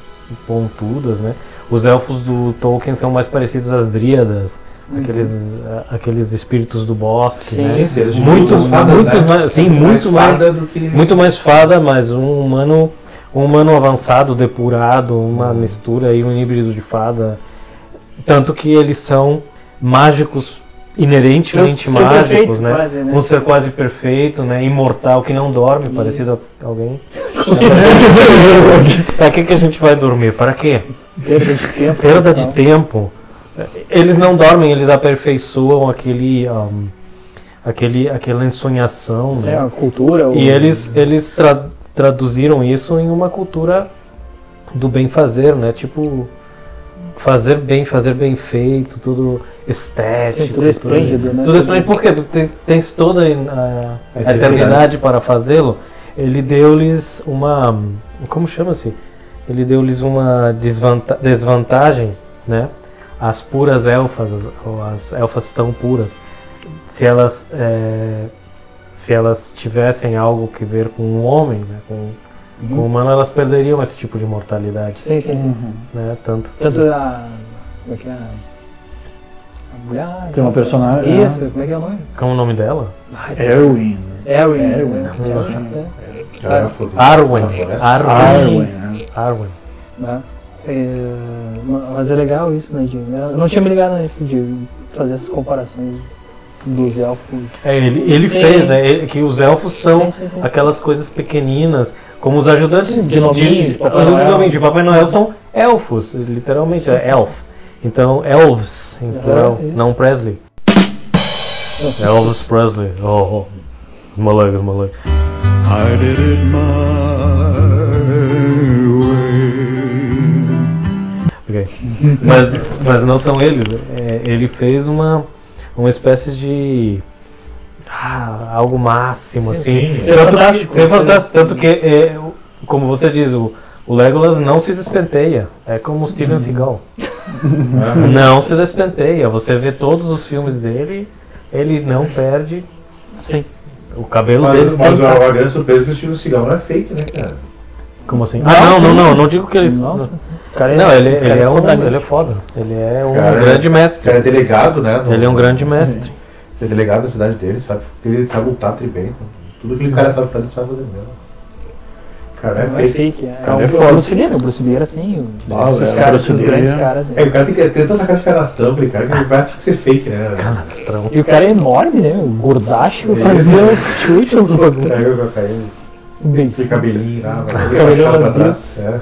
pontudas, né? Os elfos do Tolkien são mais parecidos às dríadas aqueles, a- aqueles espíritos do bosque, Sim, né? sim, muito, muito né? mais, sim, Mais muito mais, fada do que- muito mais fada, mas um humano, um humano avançado, depurado, uma mistura e um híbrido de fada, tanto que eles são mágicos inerentemente Um mágicos, perfeito, né? quase, né? Um ser quase perfeito, né? Imortal que não dorme, parecido a alguém. [LAUGHS] Para que que a gente vai dormir? Para quê? Perda de tempo. Perda de Não. tempo. Eles não dormem, eles aperfeiçoam aquele, ahm, aquele, aquela ensonhação, Sim, né? a cultura, o- E eles, eles tra- traduziram isso em uma cultura do bem fazer, né? Tipo fazer bem, fazer bem feito, tudo estético, Sim, tudo esplêndido, né? Tudo esplêndido, porque tem, tens toda a, a eternidade. eternidade para fazê-lo. Ele deu-lhes uma, como chama-se? Ele deu-lhes uma desvanta- desvantagem, né? As puras elfas, as, ou as elfas tão puras, se elas eh, se elas tivessem algo que ver com um homem, né, com, com um humano, elas perderiam esse tipo de mortalidade. Sim, sim, sim. Né, tanto que- Tanto a. Como é que é? A mulher. Tem uma personagem, Isso, é. como é que é o nome? Qual o nome dela? Erwin. Erwin. Erwin. né? É. fodeu. Arwen. Floresta. Arwen. Arwen, né? Arwen. É, mas é legal isso, né? De, eu não tinha me ligado nisso, de fazer essas comparações dos elfos. É, ele, ele Sim. fez, né? ele- que os elfos são Sim, sim, sim. aquelas coisas pequeninas, como os ajudantes De nominho, de Papai os Noel. de Papai Noel são elfos, literalmente, é elf. Então, elves, em plural, isso. não Presley. Elvis Presley. Oh, oh. Moleques. I did it my way. Ok. [LAUGHS] Mas, mas não são eles. É, ele fez uma, uma espécie de. ah, algo máximo, Sim, assim. sim. Ser Tanto fantástico. Ser fantástico. Tanto que, é, como você diz, o, o Legolas não se despenteia. É como o Steven Seagal. [LAUGHS] não se despenteia. Você vê todos os filmes dele, ele não perde. Sim. O cabelo dele. Mas, mas tá- a, a grande surpresa que o Steven Seagal não é fake, né, cara? Como assim? Não, Ah, não, não, não. Não digo que ele. Nossa. Não, cara é- ele, o cara ele é é um, ele é foda. Ele é um Cara, grande O mestre. cara é delegado, né? no- Ele é um grande mestre. Ele é delegado da cidade dele, sabe? Ele sabe lutar tri bem. então. Tudo que o cara sabe fazer, ele sabe fazer mesmo. Cara, Não é é fake. é, Cara, é é o foda. Bruce Lee, né? O Bruce Lee era assim, o- Ah, esses é, caras, esses grandes é- caras. É, o cara tem que ter tanta cara de canastrão, cara que ele vai ter que ser fake, né? E o cara é enorme, né? O gordacho É fazia uns [LAUGHS] chutes, uns bagulho. Aquele cabelinho lá, vai Cabelinho pra trás. É.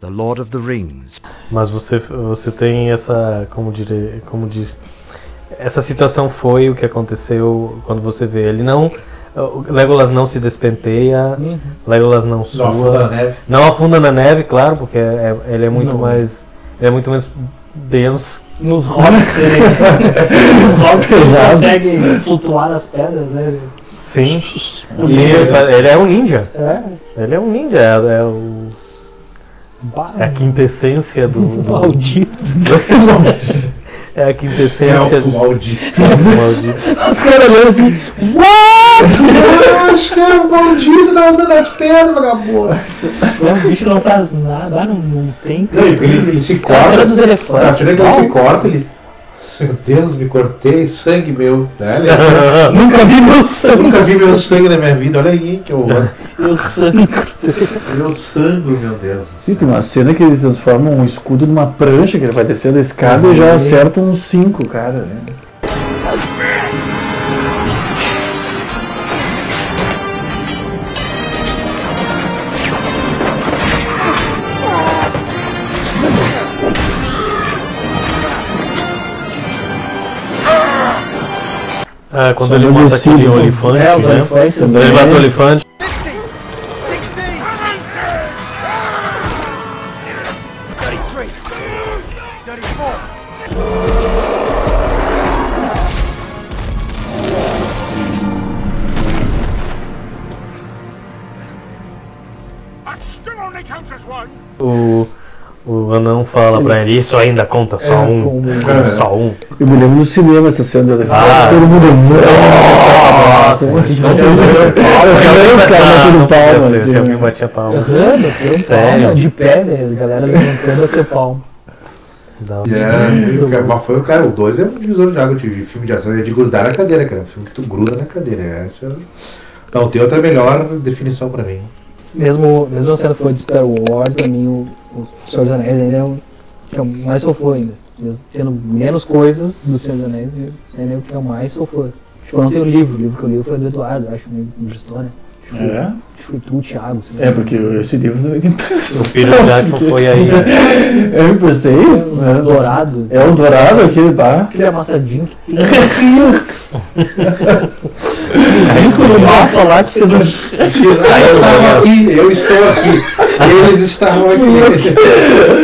The Lord of the Rings. Mas você, você tem essa, como dire, como diz, essa situação foi o que aconteceu quando você vê. Ele não, Legolas não se despenteia, Uhum. Legolas não sua, afunda na neve. não afunda na neve, claro, porque é- ele é muito Não. mais, ele é muito menos denso. Nos hobbits ele, [LAUGHS] nos hobbits ele consegue flutuar nas pedras, né? Sim. E ele, é um ninja. É. Ele é um ninja, é, é o Bah, é a quintessência do, [LAUGHS] do Maldito. [LAUGHS] é a quintessência Elfo maldito. maldito. Os caras olhando assim, Acho que é um maldito da onda de pedra, vagabundo. O bicho não faz nada, ah, não, não tem. Não, ele, ele, ele se É a corta. cena dos elefantes. A cena que ele se corta, ele. Meu Deus, me cortei, sangue meu. Né? Ele- [LAUGHS] Nunca vi meu Eu sangue. nunca vi meu sangue na minha vida, olha aí que horror. [LAUGHS] Meu sangue. Meu sangue, meu Deus. Sim, tem uma cena que ele transforma um escudo numa prancha, que ele vai descendo a escada e já acerta uns cinco, cara. Né? Ah, quando ele mata aquele olifante, É, né? olifantes Quando ele mata o olifante. O, O anão fala pra ele, isso ainda conta só É, um. como- Conta Só um. Eu me lembro no cinema essa cena da Ah. todo mundo. Nossa, Nossa, Nossa, é um- eu os caras batendo Não podia palma. né? palma. Sério? palma de pé, né? A galera levantando palma. Dá- E era meio que- mas foi o cara, o 2 é um divisor de água de filme de ação, é de grudar na cadeira, cara. É um filme que tu gruda na cadeira. Essa... Não, tem outra melhor definição pra mim. Mesmo, mesmo sendo fã de Star Wars, pra mim o, o Senhor dos Anéis ainda é o que eu mais sou fã ainda. Mesmo tendo menos coisas do Senhor dos Anéis, ainda é o que eu mais sou fã. Tipo, eu não tenho livro, o livro que eu li foi do Eduardo, acho, de história. Foi- É? Acho que foi tu, Thiago. É, porque esse livro também tem O Peter Jackson foi aí. [LAUGHS] Eu emprestei? É, dourado. É o dourado aquele bar. Aquele amassadinho que tem. [LAUGHS] [LAUGHS] Isso que ele mata lá que fez um. Eu estava aqui, eu estou aqui. Eles estavam aqui.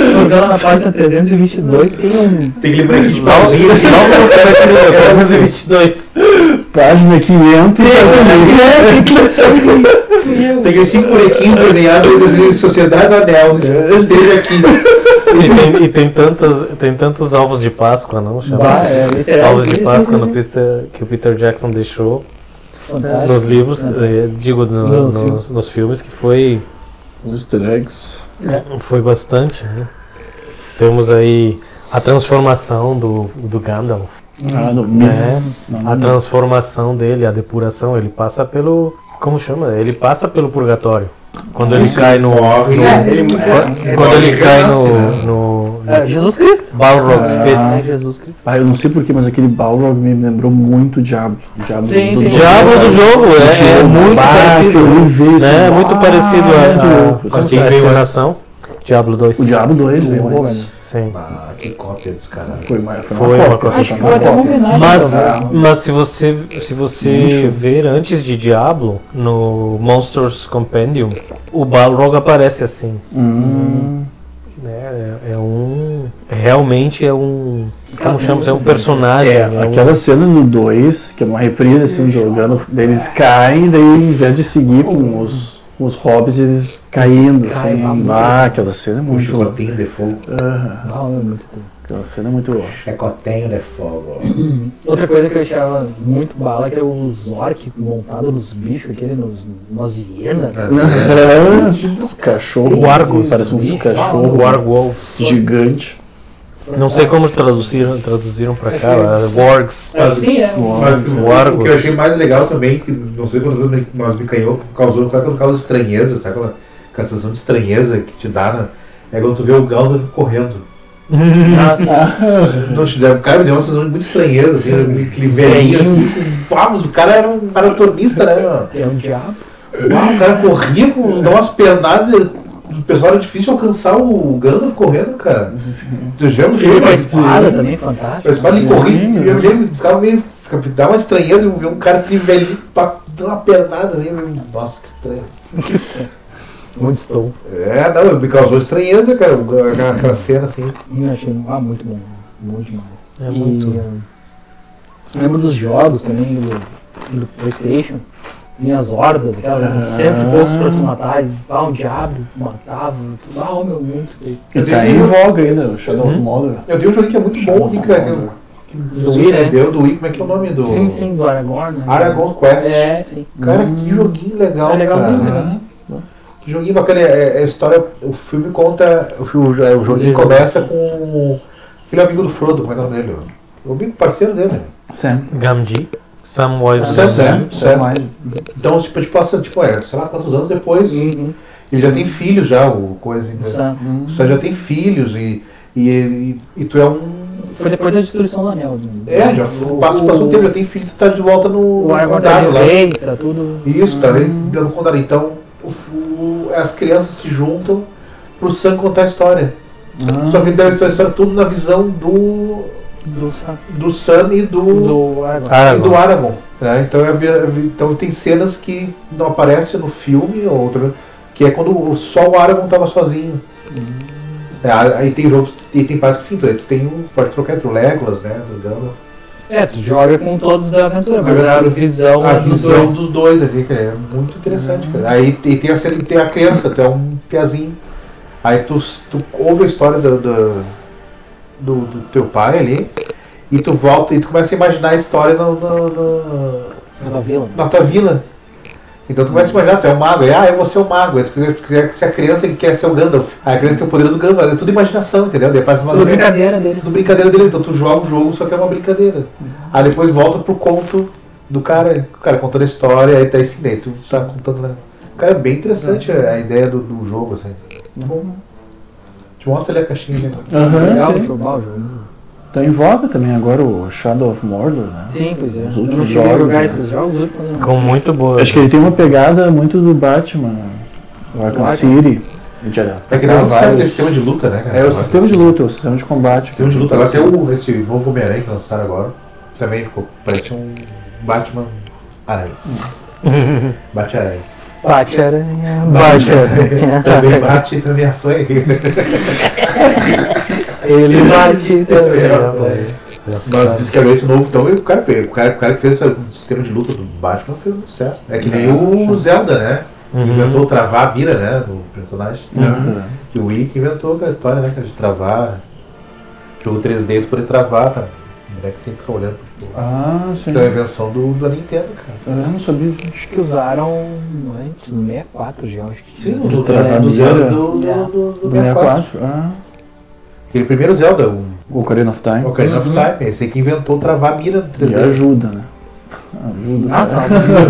Se na página 322, tem um. Tem que lembrar aqui de pauzinho assim. 322. Página 500. Peguei cinco bonequinhos desenhados em Sociedade do Anel. Esteja aqui. E tem, e tem tantos, tem tantos ovos de Páscoa, não? Chama? Bah, é, ovos de Páscoa no Peter, que o Peter Jackson deixou Fantástico. nos livros, eh, digo, no- Nos nos, filmes. nos filmes, que foi, Os easter eggs. foi bastante. né? Temos aí a transformação do, do Gandalf. Ah, no né? Não, A transformação dele, a depuração, ele passa pelo. Como chama? Ele passa pelo purgatório. Quando ele cai no. no- É, ele- é, quando ele cai no. renasce, no, no É, Jesus Cristo. Balrog's Ah. Pit. É, Jesus Cristo. Ah, eu não sei porquê, mas aquele Balrog me lembrou muito o Diablo. O Diablo Sim, do, sim. Diabo do jogo, é, é muito parecido. que eu vi isso. né? É Ah, muito parecido a, a, como Quem se- a veio encenação. Diablo 2. O Diabo 2 veio Boa, antes. velho. Sim. Ah, que cópia dos caras. Foi uma, foi Foi uma uma cópia. cópia. Acho que foi até uma homenagem. Mas, talvez. mas se você se você ver antes de Diablo no Monsters Compendium, o Balrog aparece assim. Hum, né? É, é um realmente é um como chama? É um personagem. é, é um- aquela cena no 2, que é uma reprise assim, jogando, daí eles caem, daí em vez de seguir com os, os hobbits, eles caindo. Cai, Assim, vai ah, aquela cena é Um muito louca. chicotinho de fogo. Aham, Ah, é muito bom. aquela cena é muito louca. Chicotinho de fogo. [CLEARS THROAT] Outra coisa que eu achava muito bala é que era os orcs montados nos bichos, aquele nos, nas hienas. É, tipo uns cachorros. Wargos. Parece uns Ah, cachorros Wargolves. gigantes. Não sei como traduziram, traduziram pra cá, é Wargs. É, sim, é. Mas o- Wargos. o que eu achei mais legal também, que não sei quando me- mas me caiu, causou, sabe causa estranheza, sabe aquela, aquela sensação de estranheza que te dá, né? É quando tu vê o Gandalf correndo. Ah, [LAUGHS] sim. Não te deu, o cara me deu uma sensação de muita estranheza, assim, aquele velhinho assim, com palmos, o cara era um maratonista, né? meu? É um diabo. Uau, o cara corria com dá umas pernadas, o pessoal era difícil alcançar o Gandalf correndo, cara. Tu já viu com a mas- espada também, fantástico. a espada ele corria, eu lembro, ficava meio. Dá uma estranheza ver um cara que velhinho dar uma pernada assim. Nossa, que estranho. [LAUGHS] Muito estou. É, não, me causou estranheza, cara, aquela, aquela cena assim. Eu achei ah, muito bom. Muito demais. É E, muito. ah, lembro dos jogos também do, do Playstation. Vinha as hordas, aquelas Ah. cento e poucos pra tu matar, e pá, um diabo, matava, tudo, ah, meu, muito. E tá em voga ainda, o Shadow of Mordor. Eu tenho um jogo que é muito bom, que, cara, que eu- Do Wii, né? Deu do Wii, como é que é o nome do. Sim, sim, do Aragorn. Né? Aragon Quest. É, sim. Cara, que joguinho legal. É legalzinho, cara. legalzinho. Que joguinho bacana. É, é a história. O filme conta. O, filme, o joguinho começa com o filho amigo do Frodo, como é que é o nome dele? O amigo parceiro dele. Sam. Gamgee, Samwise Sam, Gamgee. Sam, Sam. mais. Então, tipo, tipo, passa, tipo, é, sei lá quantos anos depois. Uhum. Ele já tem filhos já, o coisa. entendeu? Sam. O Sam já tem filhos e, e, e, e tu é um. Foi depois da destruição do anel. né? É, já passa, passa um tempo, já tem filho, tu tá de volta no, O tá condado lá. tá tudo. Isso, tá dando condado. Então, o- as crianças se juntam pro Sam contar a história. Ah. Só que ele deve a história tudo na visão do, Do Sam. do Sam e do, Do Aragorn. e do Aragorn. né? Então, é, é- então tem cenas que não aparecem no filme, ou outra, que é quando só o Aragorn tava sozinho. É, aí tem jogos, e tem partes que sim, tu, tem um, pode trocar entre o Legolas, né? O Gandalf. É, tu joga com todos da aventura, mas a visão a é dos visão dois. dos dois ali, que é muito interessante, cara. Aí tem, tem a tem a criança, tu é um piazinho. Aí tu, tu ouve a história do, do, do, do teu pai ali, e tu volta e tu começa a imaginar a história no, no, no- Na tua vila. na tua vila. Então tu começa a imaginar, tu é um mago, aí, ah, eu vou ser um mago. Quiser ser a criança que quer ser o Gandalf. Aí a criança tem o poder do Gandalf, é tudo imaginação, entendeu? Depois uma Tudo brincadeira deles. Tudo brincadeira dele, então tu joga o jogo, só que é uma brincadeira. Aí depois volta pro conto do cara, o cara contando a história, aí tá esse daí, tu tá contando. né? Cara, é bem interessante a, a ideia do, do jogo, assim. Bom, te mostra ali a caixinha, né? Aham, Legal, show, bom, jogo. Tá em voga também agora o Shadow of Mordor, né? Sim, pois é. Os últimos jogos. jogar né? esses jogos, muito boa. Acho que ele tem uma pegada muito do Batman, o Arkham O Arkham. City. É que tá não serve vários- sistema de luta, né, cara? É o sistema de luta, o sistema de combate. Sistema de luta. Agora tem o, esse novo Homem-Aranha que lançaram agora. Também ficou, parece um Batman Aranha. [LAUGHS] Bate-aranha. Bate aranha, Bate aranha. Também bate na minha fã. Ele bate também. Mas diz que agora esse novo, então, o cara, fez- o cara, o cara que fez esse sistema de luta do Batman fez um sucesso. É que nem o Zelda, né? Que Uhum. Inventou travar a mira, né? No personagem. Uhum. Que o Wii que inventou aquela história, né? cara, De travar. Jogo 3D tu poder travar, cara. O moleque sempre fica olhando pro Ah, sim. Que é a invenção do, da Nintendo, cara. Eu não sabia. Acho que usaram antes, no 64 já, acho que Sim, tinha. do, mira. Zelda do, do, É. do, do Do 64. 64. Ah, Aquele primeiro Zelda, o Ocarina of Time. Ocarina of Time, esse aí que inventou travar a mira E 3D. ajuda, né? Ajuda. Nossa,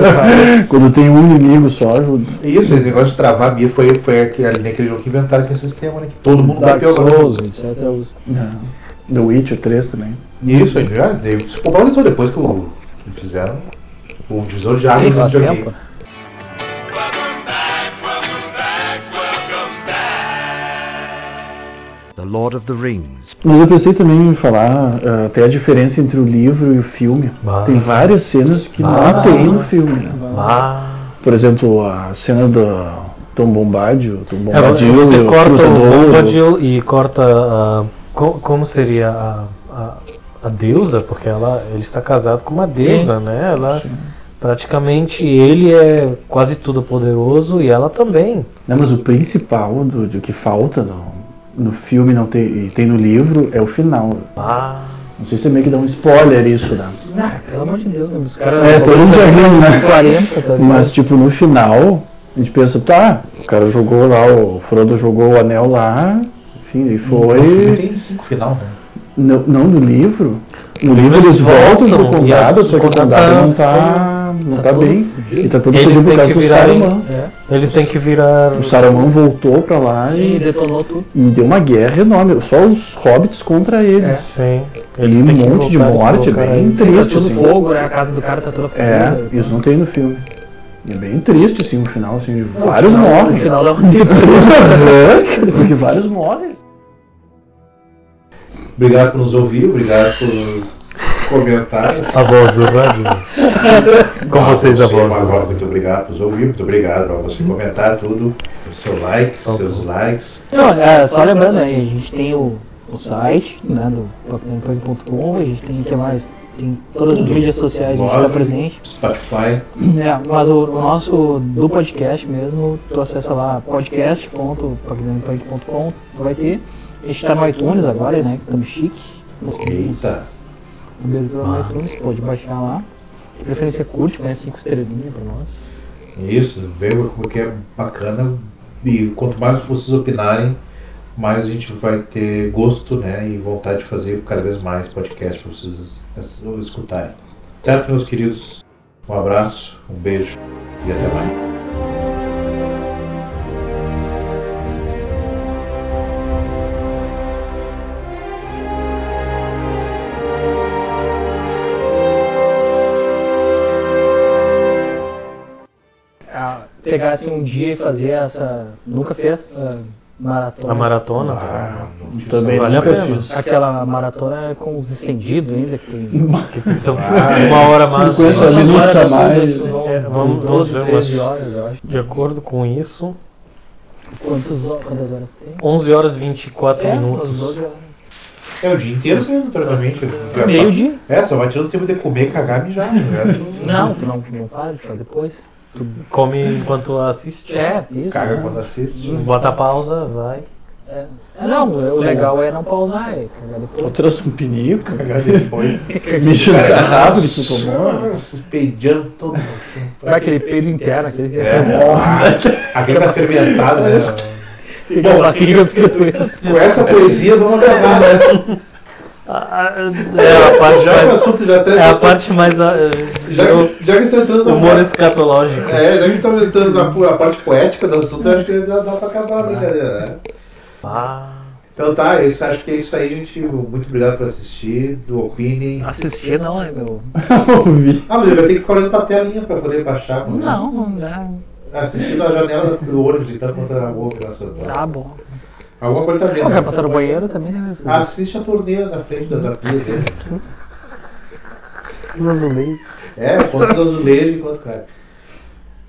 [LAUGHS] Quando tem um inimigo só, ajuda. Isso, esse negócio de travar a mira foi, foi aquele, naquele jogo que inventaram aquele sistema, né? Que todo mundo Dark agora. Souls, etc. os- É. The Witcher 3 também. Isso, ele já deu- se popularizou depois que, o, que fizeram o divisor de águas do faz videogame. tempo. The Lord of the Rings. Mas eu pensei também em falar ah, até a diferença entre o livro e o filme. Ah. Tem várias cenas que Ah. não tem no filme. Né? Ah, Por exemplo, a cena do Tom Bombadil, Tom é, Bombadil você e o corta o. Bombadil e corta a, co- como seria a, a, a deusa, porque ela ele está casado com uma deusa, né? Ela praticamente ele é quase tudo poderoso e ela também. Não, mas o principal do, do que falta no, no filme não tem, e tem no livro é o final. Ah, Não sei se é meio que dá um spoiler isso, né? Ah, pelo amor de Deus? Os caras. É, todo mundo já riu, né? 40, tá? Mas tipo, no final, a gente pensa, tá, o cara jogou lá, o Frodo jogou o anel lá, enfim, e Não foi. tem cinco final, né? Não, não no livro. No No livro livro eles voltam voltam, pro e condado, só que o condado tá- não tá. não tá tá, todo bem. E tá tudo eles têm que virar Saruman. É. eles têm que virar O Saruman voltou pra lá Sim, e, detonou tudo. e deu uma guerra enorme. Só os hobbits contra eles. Sim, E eles um têm que monte de voltar e morte, bem eles. Tá triste. tudo assim. fogo, né? A casa do cara tá toda fodida. É, isso não tem no filme. E é bem triste, assim, o final, assim, de Não, vários morrem. O final dá um [LAUGHS] tempo. É, Porque vários morrem. Obrigado por nos ouvir, obrigado por comentar. A voz do rádio. [LAUGHS] Com Ah, vocês a voz. rádio. Muito obrigado por nos ouvir, muito obrigado por você comentar tudo. O seu like, seus likes. Não, é, só lembrando, né, a gente tem o, o site, né, do papinanpug.com, a gente tem o que mais? Tem todas as mídias sociais, a gente está presente. Spotify. É, mas o, o nosso do podcast mesmo, tu acessa lá podcast.pagnanpunk.com, tu vai ter. A gente tá no iTunes agora, né? Que estamos chique. Nós temos Eita. um abertura no iTunes, pode baixar lá. De preferência curte, põe 5 estrelinhas pra nós. Isso, veio porque é bacana. E quanto mais vocês opinarem, mais a gente vai ter gosto né, e vontade de fazer cada vez mais podcast para vocês es- escutarem. Certo, meus queridos? Um abraço, um beijo e até mais. Ah, pegar assim um dia e fazer essa. Nunca fez ah, maratona. A maratona? Ah, não Também Vale a pena. fiz. Aquela maratona com os estendidos ainda que tem. Que [LAUGHS] são uma hora mais. 50 minutos a mais. É, vamos, vamos 12, ver 13 umas- horas, eu acho. De acordo com isso, Quantos, quantas horas tem? 11 horas e 24 É, minutos. umas 12 horas. É o dia inteiro mesmo, praticamente. Meio-dia. É, só vai tirando tempo de comer, cagar e mijar. né? Não, tu não, não faz, faz depois. Tu come enquanto assiste. É, isso. Caga né? quando assiste. Bota a pausa, vai. É, não, o legal é não pausar, é cagar depois. Ou trouxe um pinico. Cagar depois. [LAUGHS] Mijo no carrado que tu tomou. Peidando todo mundo. [LAUGHS] Vai aquele peido interno, aquele que É. é. [LAUGHS] Aquele tá fermentado, né? Doença. Com essa poesia vamos acabar, né? É a [LAUGHS] parte Já que o mais, assunto já tá. é a parte mais ah, Já, que- já que estamos entrando na humor escatológico. É, já que estamos entrando na, na parte poética do assunto, eu acho que já dá pra acabar a brincadeira, né? Ah, Então tá, esse, acho que é isso aí, gente. Muito obrigado por assistir. Do Opinem. Assistir não é meu. [LAUGHS] Ouvi. Ah, mas ele vai ter que ficar olhando pra telinha pra poder baixar. mano. Não, não dá. Assistir na janela do ônibus, então, quanto a boca. Nossa, Tá bom. Alguma coisa tá vendo. Qualquer botar no banheiro também né? Assiste a torneira na frente da, da pia dele. Os azulejos. É, quantos azulejos e quanto cara.